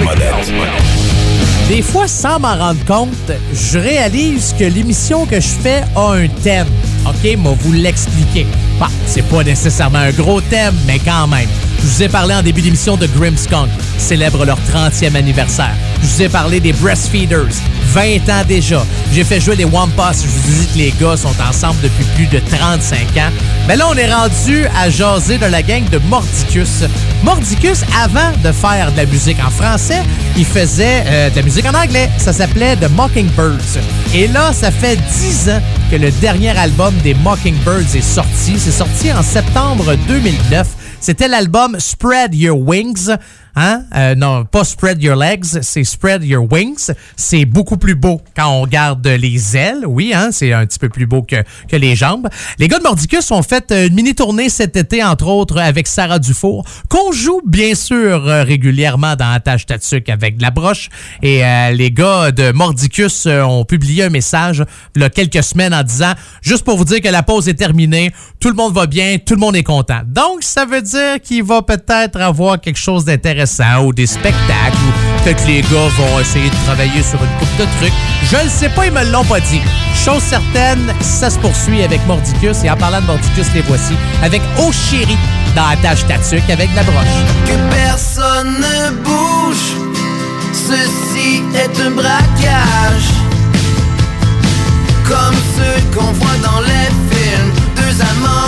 [SPEAKER 4] Des fois, sans m'en rendre compte, je réalise que l'émission que je fais a un thème. OK, moi vous l'expliquer. Bah, c'est pas nécessairement un gros thème, mais quand même. Je vous ai parlé en début d'émission de Grimmskunk, célèbre leur 30e anniversaire. Je vous ai parlé des Breastfeeders, 20 ans déjà. J'ai fait jouer les Wampas. Je vous dit que les gars sont ensemble depuis plus de 35 ans. Mais là, on est rendu à jaser de la gang de Mordicus. Mordicus, avant de faire de la musique en français, il faisait euh, de la musique en anglais. Ça s'appelait The Mockingbirds. Et là, ça fait 10 ans que le dernier album des Mockingbirds est sorti. C'est sorti en septembre 2009. C'était l'album Spread Your Wings. Hein? Euh, non, pas spread your legs, c'est spread your wings. C'est beaucoup plus beau quand on garde les ailes. Oui, hein, c'est un petit peu plus beau que, que les jambes. Les gars de Mordicus ont fait une mini-tournée cet été, entre autres, avec Sarah Dufour, qu'on joue bien sûr euh, régulièrement dans Attache Tatuc avec de la broche. Et euh, les gars de Mordicus euh, ont publié un message il y a quelques semaines en disant, juste pour vous dire que la pause est terminée, tout le monde va bien, tout le monde est content. Donc, ça veut dire qu'il va peut-être avoir quelque chose d'intéressant ou des spectacles ou peut-être que les gars vont essayer de travailler sur une coupe de trucs. Je ne sais pas, ils me l'ont pas dit. Chose certaine, ça se poursuit avec Mordicus. Et en parlant de Mordicus, les voici avec Oh dans la tâche Tatuc avec la broche.
[SPEAKER 17] Que personne ne bouge, ceci est un braquage. Comme ceux qu'on voit dans les films, deux amants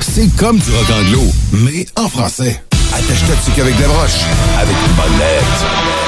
[SPEAKER 17] C'est
[SPEAKER 18] comme du rock anglo, mais en français. Attache-toi dessus qu'avec la broche, avec une bonne lettre.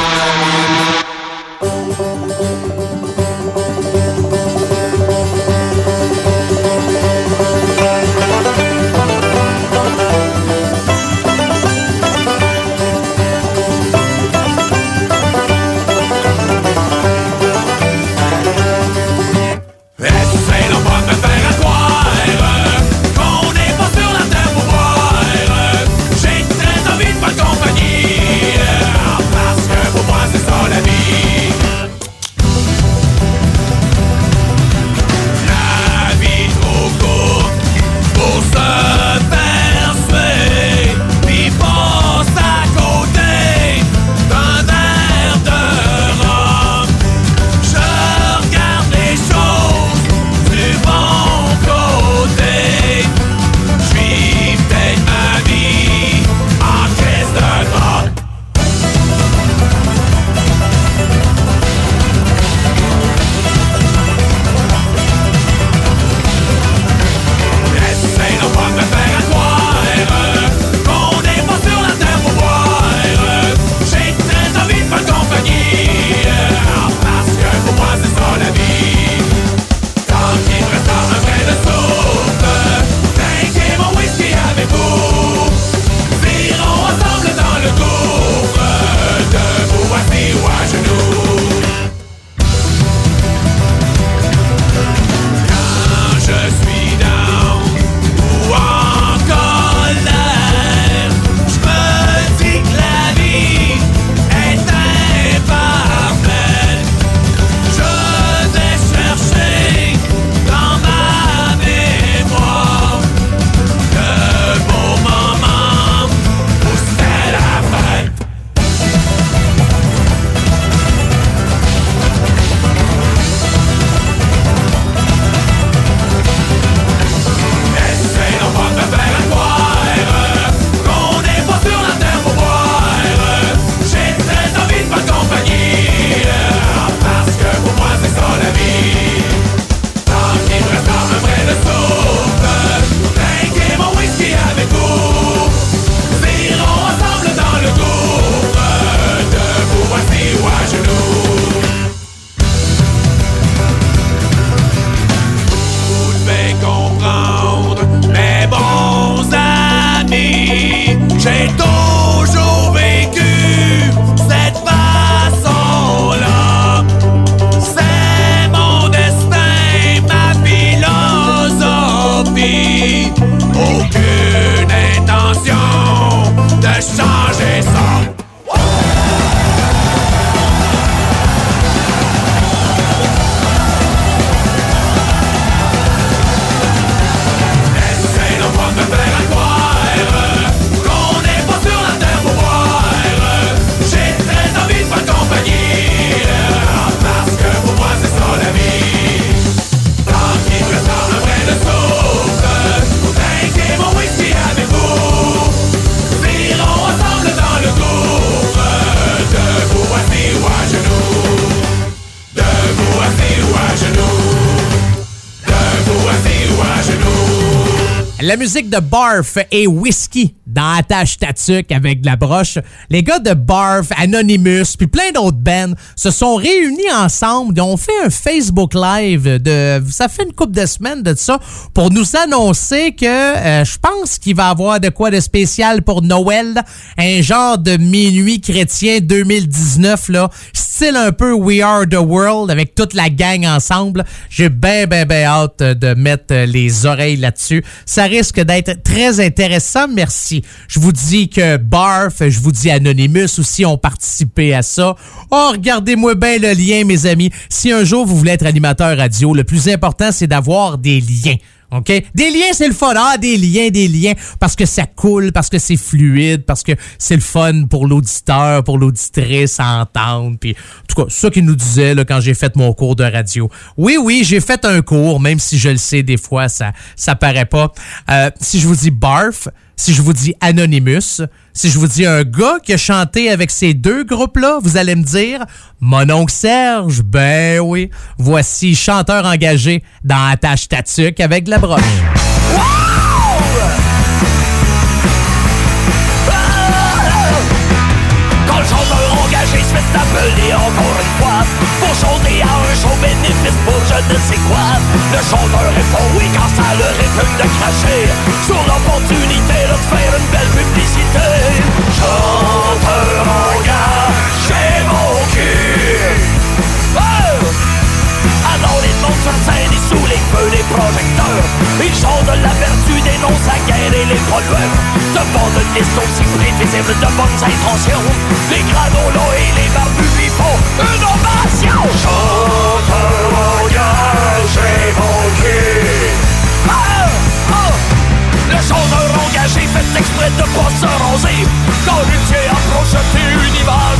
[SPEAKER 17] La
[SPEAKER 4] musique de Barf et Whisky dans Attache Tatuc avec de la broche. Les gars de Barf, Anonymous, puis plein d'autres bands se sont réunis ensemble. Ils ont fait un Facebook Live de... Ça fait une couple de semaines de ça pour nous annoncer que euh, je pense qu'il va y avoir de quoi de spécial pour Noël. Un genre de minuit chrétien 2019, là. Style un peu We Are the World avec toute la gang ensemble. J'ai bien, bien, bien hâte de mettre les oreilles là-dessus. Ça risque d'être très intéressant. Merci. Je vous dis que Barf, je vous dis Anonymous aussi ont participé à ça. Oh, regardez-moi bien le lien, mes amis. Si un jour vous voulez être animateur radio, le plus important, c'est d'avoir des liens. OK? Des liens, c'est le fun. Ah, des liens, des liens. Parce que ça coule, parce que c'est fluide, parce que c'est le fun pour l'auditeur, pour l'auditrice à entendre. Puis, en tout cas, c'est ça qu'il nous disait là, quand j'ai fait mon cours de radio. Oui, oui, j'ai fait un cours, même si je le sais, des fois, ça, ça paraît pas. Euh, si je vous dis barf, si je vous dis Anonymous, si je vous dis un gars qui a chanté avec ces deux groupes-là, vous allez me dire Mon oncle Serge, ben oui. Voici chanteur engagé dans Attache Tatuc avec de la broche.
[SPEAKER 16] Quand le chanteur engagé se fait appeler encore une fois Pour chanter à un show je ne quoi. Le chanteur répond oui quand ça le répugne de cracher. Sur l'opportunité de faire une belle publicité. Chanteur engagé mon cul! Alors il monte sur scène et sous les feux des projecteurs de la vertu, dénonce la guerre et les pollueurs Devant une liste aussi prévisible de bonnes intentions Les granolas et les barbus lui font une ovation Chanteur engagé mon cul Ah! Ah! Le chanteur engagé fait exprès de pas se raser Quand Luthier approche une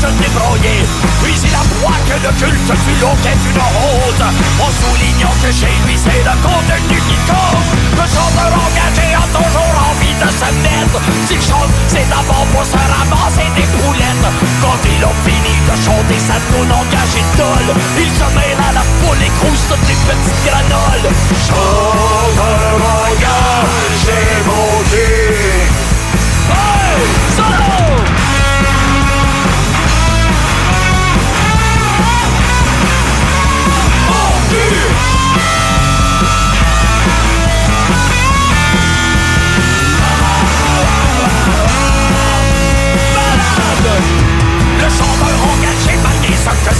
[SPEAKER 16] image débrouillée Puis il apprend que le culte look est une honte En soulignant que chez lui c'est le contenu qui compte. Le chanteur engagé a toujours envie de se mettre. S'il chante c'est d'abord pour se ramasser des poulettes Quand il a fini de chanter sa tune engagée tolle Il se mêle à la poule et crouse les petites granoles. Chanteur engagé mon Hey! Solo!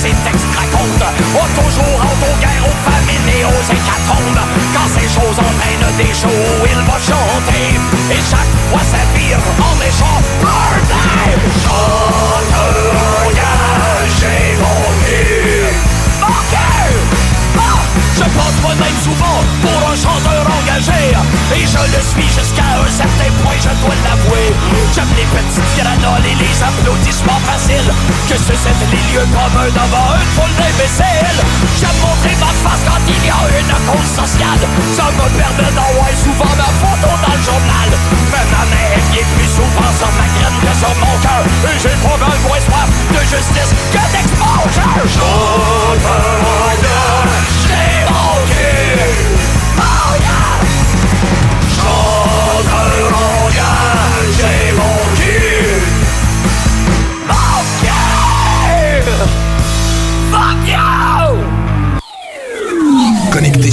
[SPEAKER 16] Malgré ce que ses textes racontent A toujours autoguerre aux famines et aux hécatombes. Quand ces choses entraînent des shows, il va chanter. Et chaque fois vire en méchant. Birthday Chanteur engagé, mon Mon cul Ah! Je pense moi-même souvent pour un chanteur engagé. Et je le suis jusqu'à un certain Petites granoles et les applaudissements faciles. Que se cèdent les lieux communs devant une foule d'imbéciles. J'aime montrer ma face quand il y a une cause sociale. Ça me permet d'envoyer souvent ma photo dans le journal. Mais ma main est plus souvent sur ma graine que sur mon cœur. Et j'ai pas mal moins soif de justice que d'exposure mon cul Oh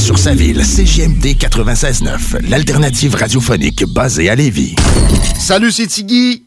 [SPEAKER 13] sur sa ville, CGMD 96.9, l'alternative radiophonique basée à Lévis.
[SPEAKER 19] Salut, c'est Tiggy.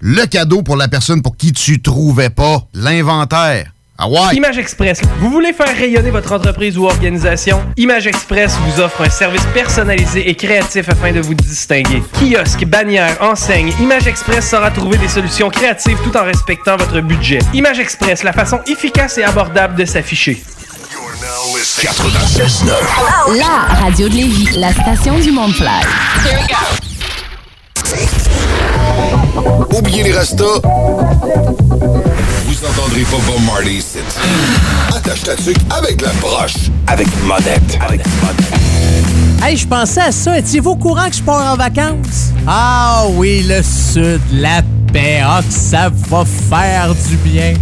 [SPEAKER 19] le cadeau pour la personne pour qui tu trouvais pas l'inventaire. Ah ouais?
[SPEAKER 20] Image Express. Vous voulez faire rayonner votre entreprise ou organisation? Image Express vous offre un service personnalisé et créatif afin de vous distinguer. Kiosque, bannière, enseigne, Image Express saura trouver des solutions créatives tout en respectant votre budget. Image Express, la façon efficace et abordable de s'afficher.
[SPEAKER 13] 96.9.
[SPEAKER 21] La radio de Lévis, la station du monde
[SPEAKER 3] Oubliez les restos. Vous entendrez pas Bob Marley ici. Attache ta tuque avec la broche. Avec une monette. Avec une monette.
[SPEAKER 4] Hey, je pensais à ça. Étiez-vous au courant que je pars en vacances? Ah oui, le sud, la paix. Ah, que ça va faire du bien.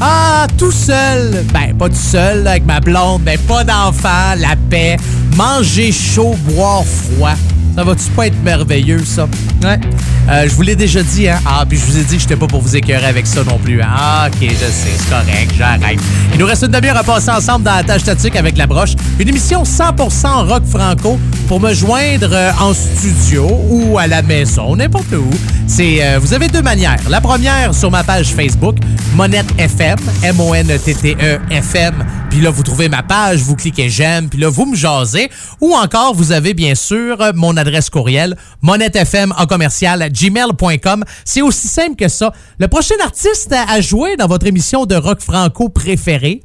[SPEAKER 4] Ah, tout seul. Ben, pas tout seul, avec ma blonde, mais pas d'enfant, la paix. Manger chaud, boire froid. Ça va-tu pas être merveilleux, ça? Ouais. Euh, je vous l'ai déjà dit, hein? Ah, puis je vous ai dit que j'étais pas pour vous écœurer avec ça non plus. hein? Ah, ok, je sais, c'est correct, j'arrête. Il nous reste une demi-heure à passer ensemble dans la tâche statique avec la broche. Une émission 100% rock franco pour me joindre euh, en studio ou à la maison, n'importe où. C'est, euh, vous avez deux manières. La première, sur ma page Facebook, Monette FM, M-O-N-T-T-E FM. Puis là, vous trouvez ma page, vous cliquez j'aime, puis là, vous me jasez. Ou encore, vous avez bien sûr mon adresse courriel, monettefm en commercial gmail.com. C'est aussi simple que ça. Le prochain artiste à jouer dans votre émission de rock franco préférée,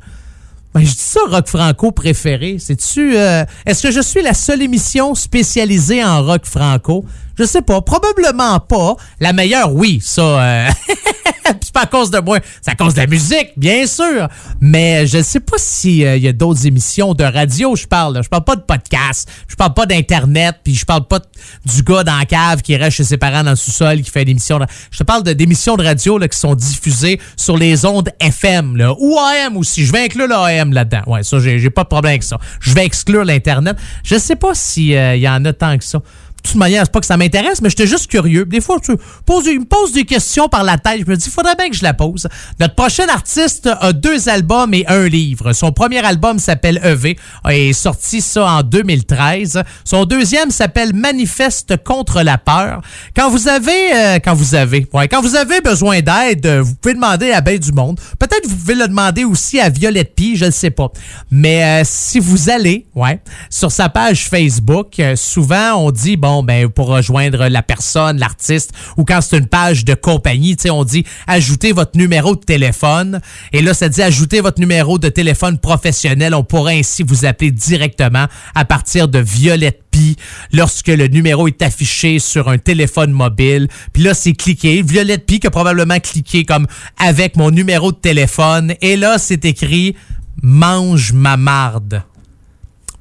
[SPEAKER 4] ben, je dis ça, rock franco préféré. C'est-tu. euh, Est-ce que je suis la seule émission spécialisée en rock franco? Je sais pas. Probablement pas. La meilleure, oui, ça. euh, c'est pas à cause de moi. C'est à cause de la musique, bien sûr. Mais je sais pas s'il y a d'autres émissions de radio, je parle. Je parle pas de podcast. Je parle pas d'Internet. Puis je parle pas du gars dans la cave qui reste chez ses parents dans le sous-sol qui fait une émission. Je te parle d'émissions de radio là, qui sont diffusées sur les ondes FM là, ou AM aussi. Je vais inclure l'AM là-dedans. Ouais, ça, j'ai pas de problème avec ça. Je vais exclure l'Internet. Je sais pas s'il y en a tant que ça. Toute manière, c'est pas que ça m'intéresse, mais j'étais juste curieux. Des fois, tu poses, me pose des questions par la tête. Je me dis, faudrait bien que je la pose. Notre prochain artiste a deux albums et un livre. Son premier album s'appelle EV, est sorti ça en 2013. Son deuxième s'appelle Manifeste contre la peur. Quand vous avez, euh, quand vous avez, ouais, quand vous avez besoin d'aide, euh, vous pouvez demander à Ben du Monde. Peut-être vous pouvez le demander aussi à Violette Pie, je ne sais pas. Mais euh, si vous allez, ouais, sur sa page Facebook, euh, souvent on dit bon ben pour rejoindre la personne, l'artiste, ou quand c'est une page de compagnie, tu on dit ajoutez votre numéro de téléphone. Et là, ça dit ajoutez votre numéro de téléphone professionnel. On pourra ainsi vous appeler directement à partir de Violette Pie lorsque le numéro est affiché sur un téléphone mobile. Puis là, c'est cliqué. Violette Pie qui a probablement cliqué comme avec mon numéro de téléphone. Et là, c'est écrit mange ma marde.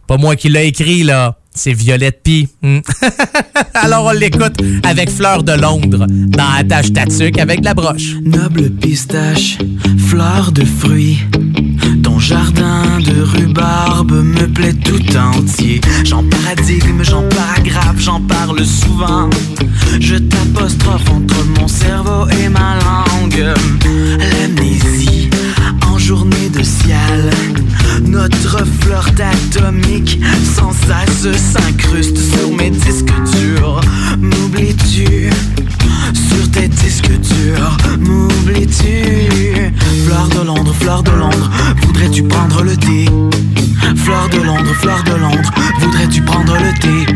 [SPEAKER 4] Pas moi qui l'ai écrit, là. C'est Violette Pie. Hmm. Alors, on l'écoute avec Fleur de Londres dans Attache Tatuc avec la broche.
[SPEAKER 5] Noble pistache, fleur de fruits. Ton jardin de rhubarbe me plaît tout entier. J'en paradigme, j'en paragraphe, j'en parle souvent. Je t'apostrophe entre mon cerveau et ma langue. L'amnésie journée de ciel. Notre flirt atomique sans cesse s'incruste sur mes disques durs. M'oublies-tu? Sur tes disques durs? M'oublies-tu? Fleur de Londres, fleur de Londres, voudrais-tu prendre le thé? Fleur de Londres, fleur de Londres, voudrais-tu prendre le thé?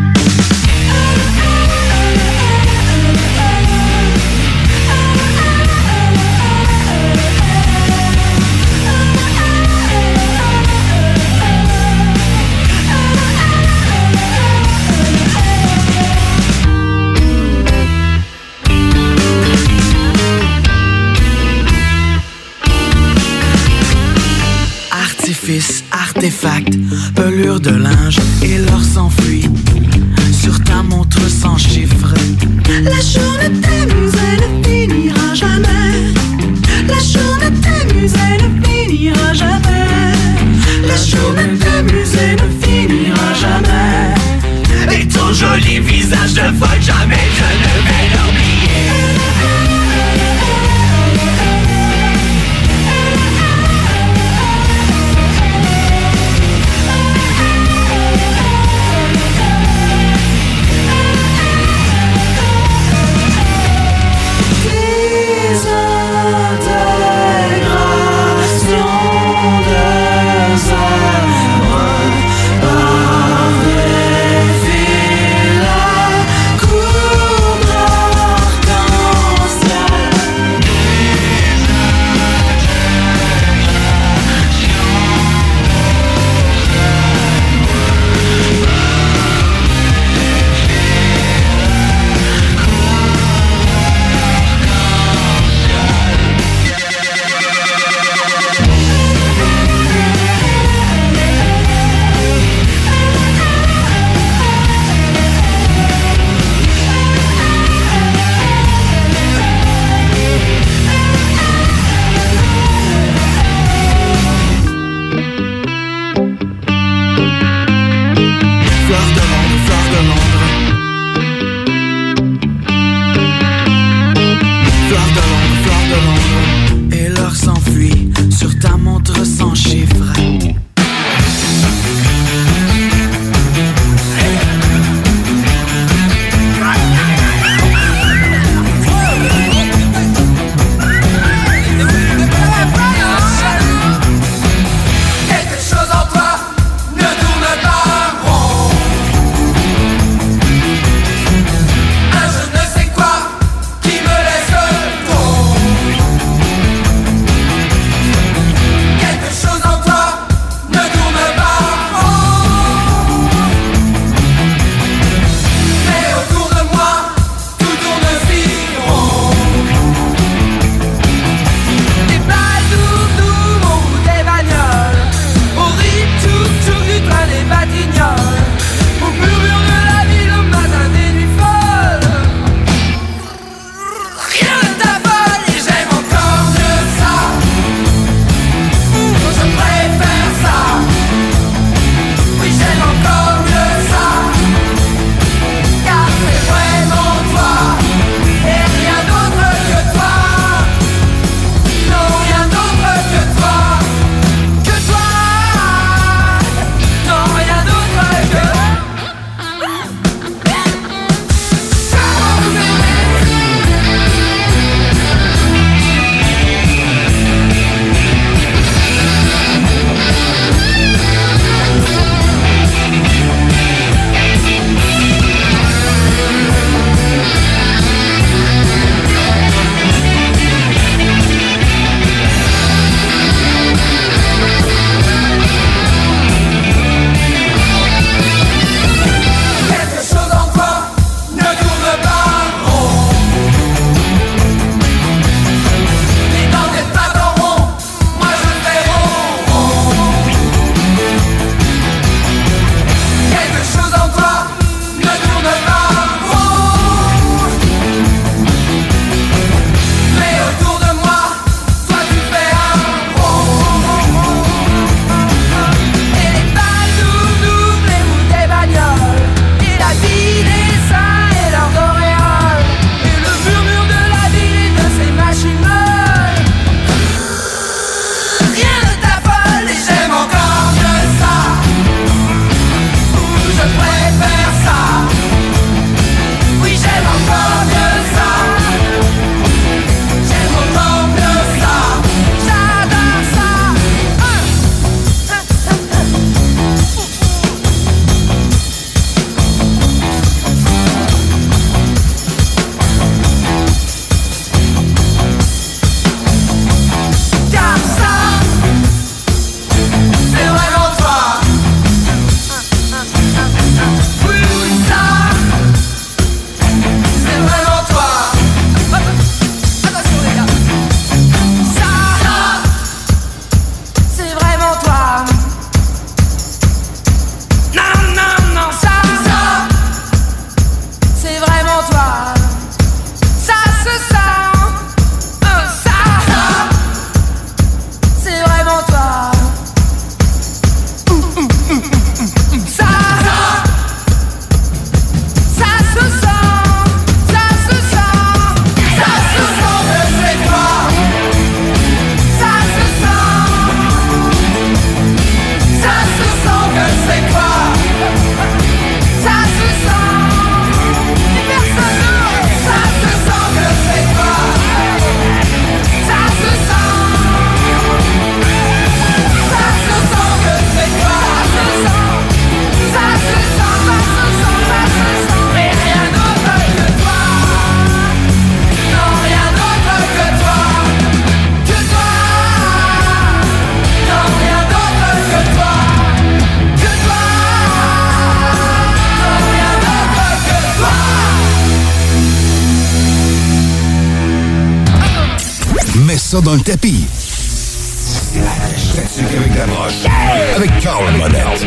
[SPEAKER 5] Artifice, artefact, pelure de linge et l'or s'enfuit sur ta montre sans chiffre. La journée t'amuse, elle ne finira jamais. La journée t'amuse, elle ne finira jamais. La journée t'amuse, ne finira jamais. Et ton joli visage de folle, jamais je ne vais. sans
[SPEAKER 22] chiffres. ça dans le tapis. La avec la. Avec Carl Monette.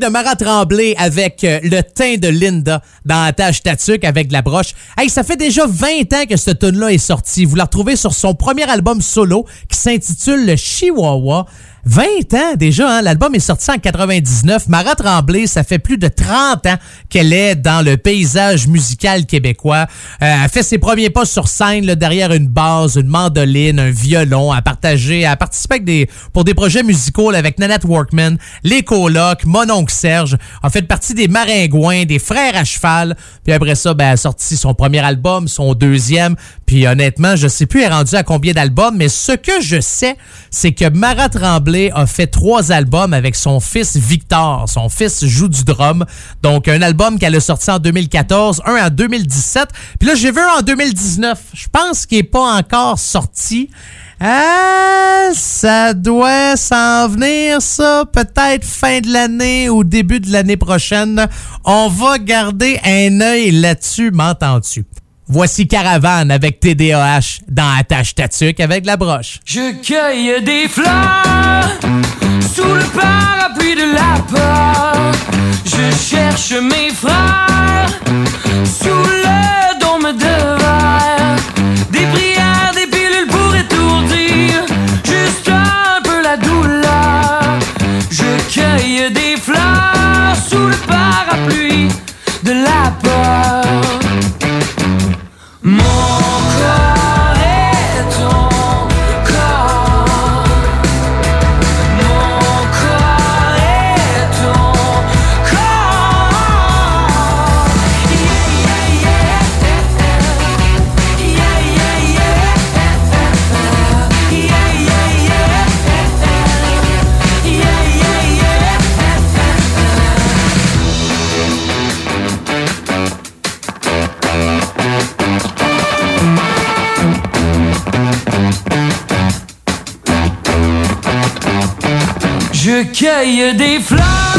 [SPEAKER 23] de
[SPEAKER 4] Marat Tremblay avec euh, le teint de Linda dans la tâche tatuque avec de la broche. Hey, ça fait déjà 20 ans que ce tune là est sorti. Vous la retrouvez sur son premier album solo qui s'intitule Le Chihuahua. 20 ans déjà, hein? l'album est sorti en 99. Mara Tremblay, ça fait plus de 30 ans qu'elle est dans le paysage musical québécois. Euh, elle fait ses premiers pas sur scène là, derrière une base, une mandoline, un violon, à partager, à participer avec des, pour des projets musicaux là, avec Nanette Workman, Les Colocs, Mon oncle Serge, a fait partie des Maringouins, des Frères à cheval. Puis après ça, ben, elle a sorti son premier album, son deuxième. Puis honnêtement, je sais plus elle est rendue à combien d'albums, mais ce que je sais, c'est que Mara Tremblay a fait trois albums avec son fils Victor. Son fils joue du drum. Donc un album qu'elle a sorti en 2014, un en 2017. Puis là, j'ai vu un en 2019. Je pense qu'il est pas encore sorti. Ah, ça doit s'en venir, ça. Peut-être fin de l'année ou début de l'année prochaine. On va garder un œil là-dessus, m'entends-tu? Voici Caravane avec TDAH dans Attache Tatuc avec la broche.
[SPEAKER 9] Je cueille des fleurs sous le parapluie de la peur. Je cherche mes frères sous le dôme de verre. Des prières, des pilules pour étourdir juste un peu la douleur. Je cueille des fleurs sous le parapluie de la peur. Cueille des fleurs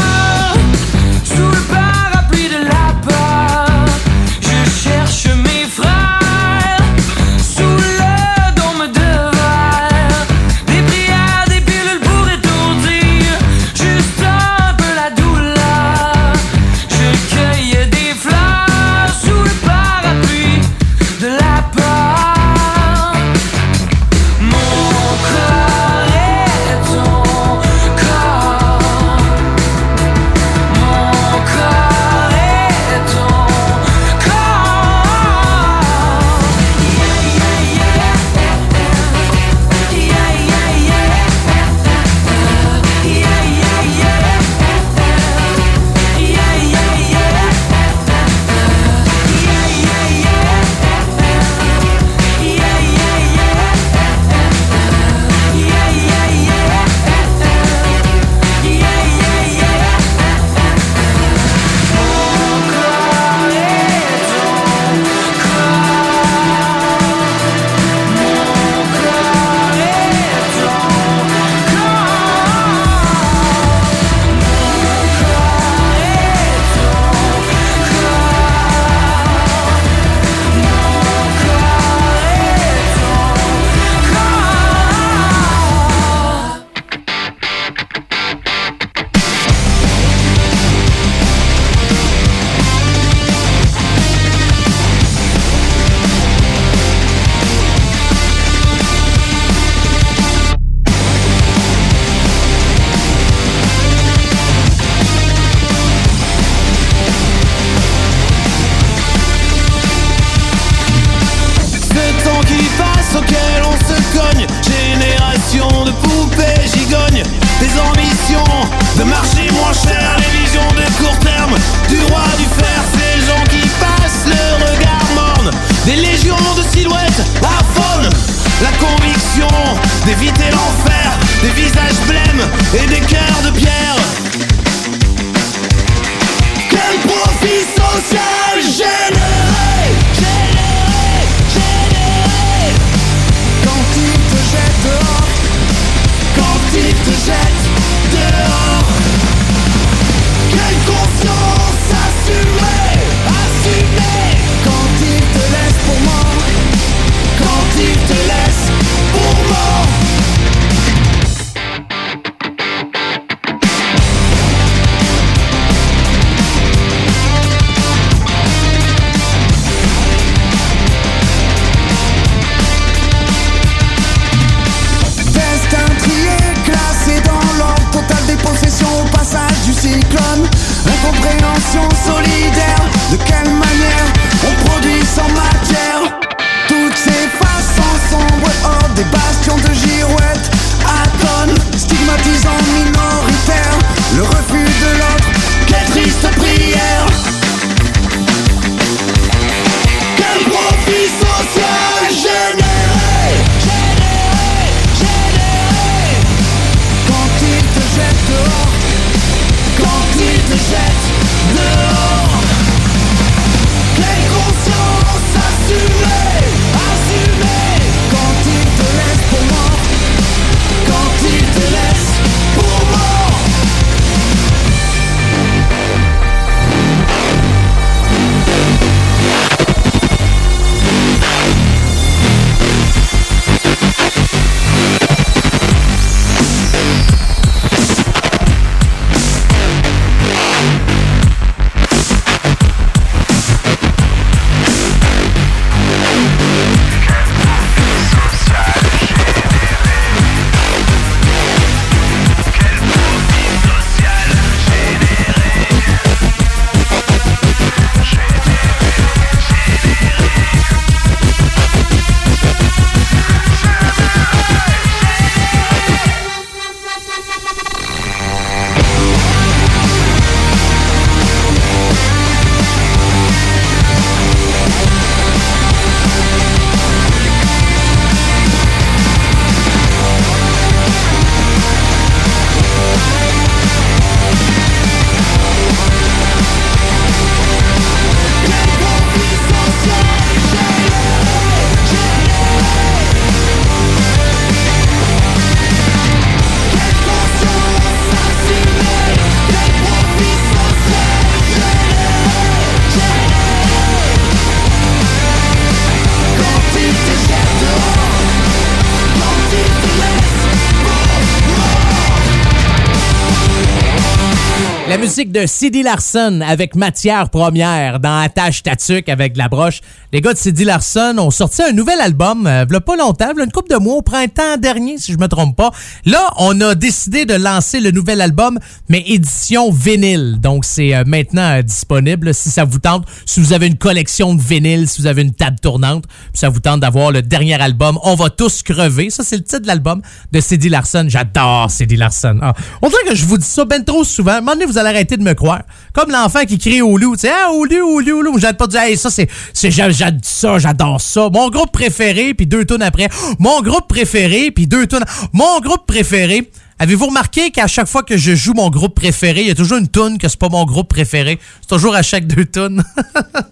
[SPEAKER 9] De
[SPEAKER 4] CD Larson avec matière première dans Attache Tatuc avec de la broche. Les gars de CD Larson ont sorti un nouvel album, euh, v'là pas longtemps, v'là une couple de mois, au printemps dernier, si je me trompe pas. Là, on a décidé de lancer le nouvel album, mais édition vinyle. Donc, c'est euh, maintenant euh, disponible si ça vous tente. Si vous avez une collection de vinyles, si vous avez une table tournante, puis ça vous tente d'avoir le dernier album, On va tous crever. Ça, c'est le titre de l'album de CD Larson. J'adore CD Larson. Ah, on dirait que je vous dis ça ben trop souvent. Vous allez de me croire. Comme l'enfant qui crie au loup. Tu sais, ah, au loup, au loup, au loup. Pas dire, ça, c'est, c'est, j'a- j'adore ça, j'adore ça. Mon groupe préféré, puis deux tonnes après. Mon groupe préféré, puis deux tonnes. Mon groupe préféré. Avez-vous remarqué qu'à chaque fois que je joue mon groupe préféré, il y a toujours une tune que c'est pas mon groupe préféré? C'est toujours à chaque deux tunes.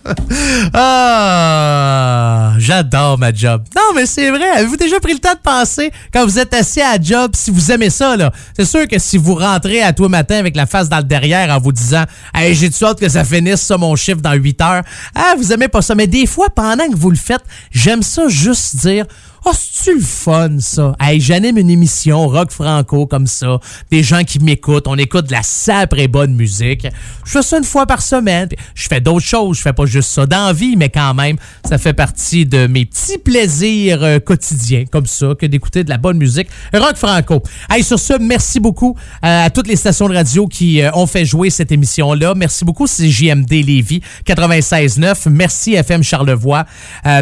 [SPEAKER 4] ah, j'adore ma job. Non, mais c'est vrai. Avez-vous déjà pris le temps de penser quand vous êtes assis à la job si vous aimez ça là? C'est sûr que si vous rentrez à toi matin avec la face dans le derrière en vous disant "Hey, j'ai du hâte que ça finisse ça mon chiffre dans 8 heures." Ah, vous aimez pas ça, mais des fois pendant que vous le faites, j'aime ça juste dire Oh, c'est-tu le fun, ça? Hey, j'anime une émission rock franco comme ça. Des gens qui m'écoutent. On écoute de la sapre et bonne musique. Je fais ça une fois par semaine. Je fais d'autres choses. Je fais pas juste ça d'envie, mais quand même, ça fait partie de mes petits plaisirs euh, quotidiens, comme ça, que d'écouter de la bonne musique rock franco. Hey, sur ce, merci beaucoup euh, à toutes les stations de radio qui euh, ont fait jouer cette émission-là. Merci beaucoup, c'est JMD Lévis 96.9. Merci FM Charlevoix.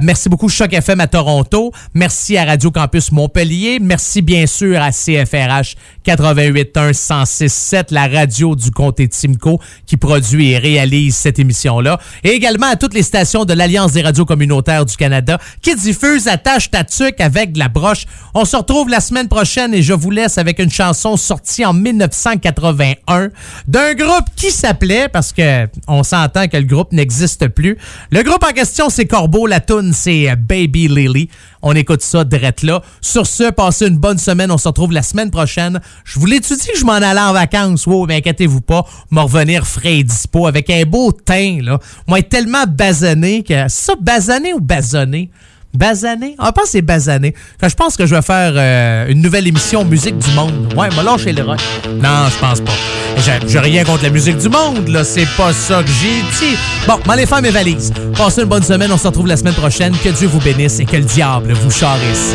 [SPEAKER 4] Merci beaucoup Choc FM à Toronto. À Radio Campus Montpellier. Merci bien sûr à CFRH 88.1 106.7, la radio du comté de Simcoe qui produit et réalise cette émission-là. Et également à toutes les stations de l'Alliance des radios communautaires du Canada qui diffusent Attache Tatuc avec de la broche. On se retrouve la semaine prochaine et je vous laisse avec une chanson sortie en 1981 d'un groupe qui s'appelait, parce que on s'entend que le groupe n'existe plus. Le groupe en question, c'est Corbeau. La tune c'est Baby Lily. On écoute ça direct là. Sur ce, passez une bonne semaine. On se retrouve la semaine prochaine. Je vous l'ai-tu dit que je m'en allais en vacances? Wow, mais inquiétez-vous pas. Me revenir frais et dispo avec un beau teint, là. Moi, tellement basané que... Ça, basané ou basonné? Basané? On pense que c'est Je pense que je vais faire euh, une nouvelle émission Musique du Monde. Ouais, moi lâcher le rock. Non, je pense pas. J'ai rien contre la musique du monde, là. C'est pas ça que j'ai dit. Bon, m'allez faire mes valises. Passez une bonne semaine. On se retrouve la semaine prochaine. Que Dieu vous bénisse et que le diable vous charisse.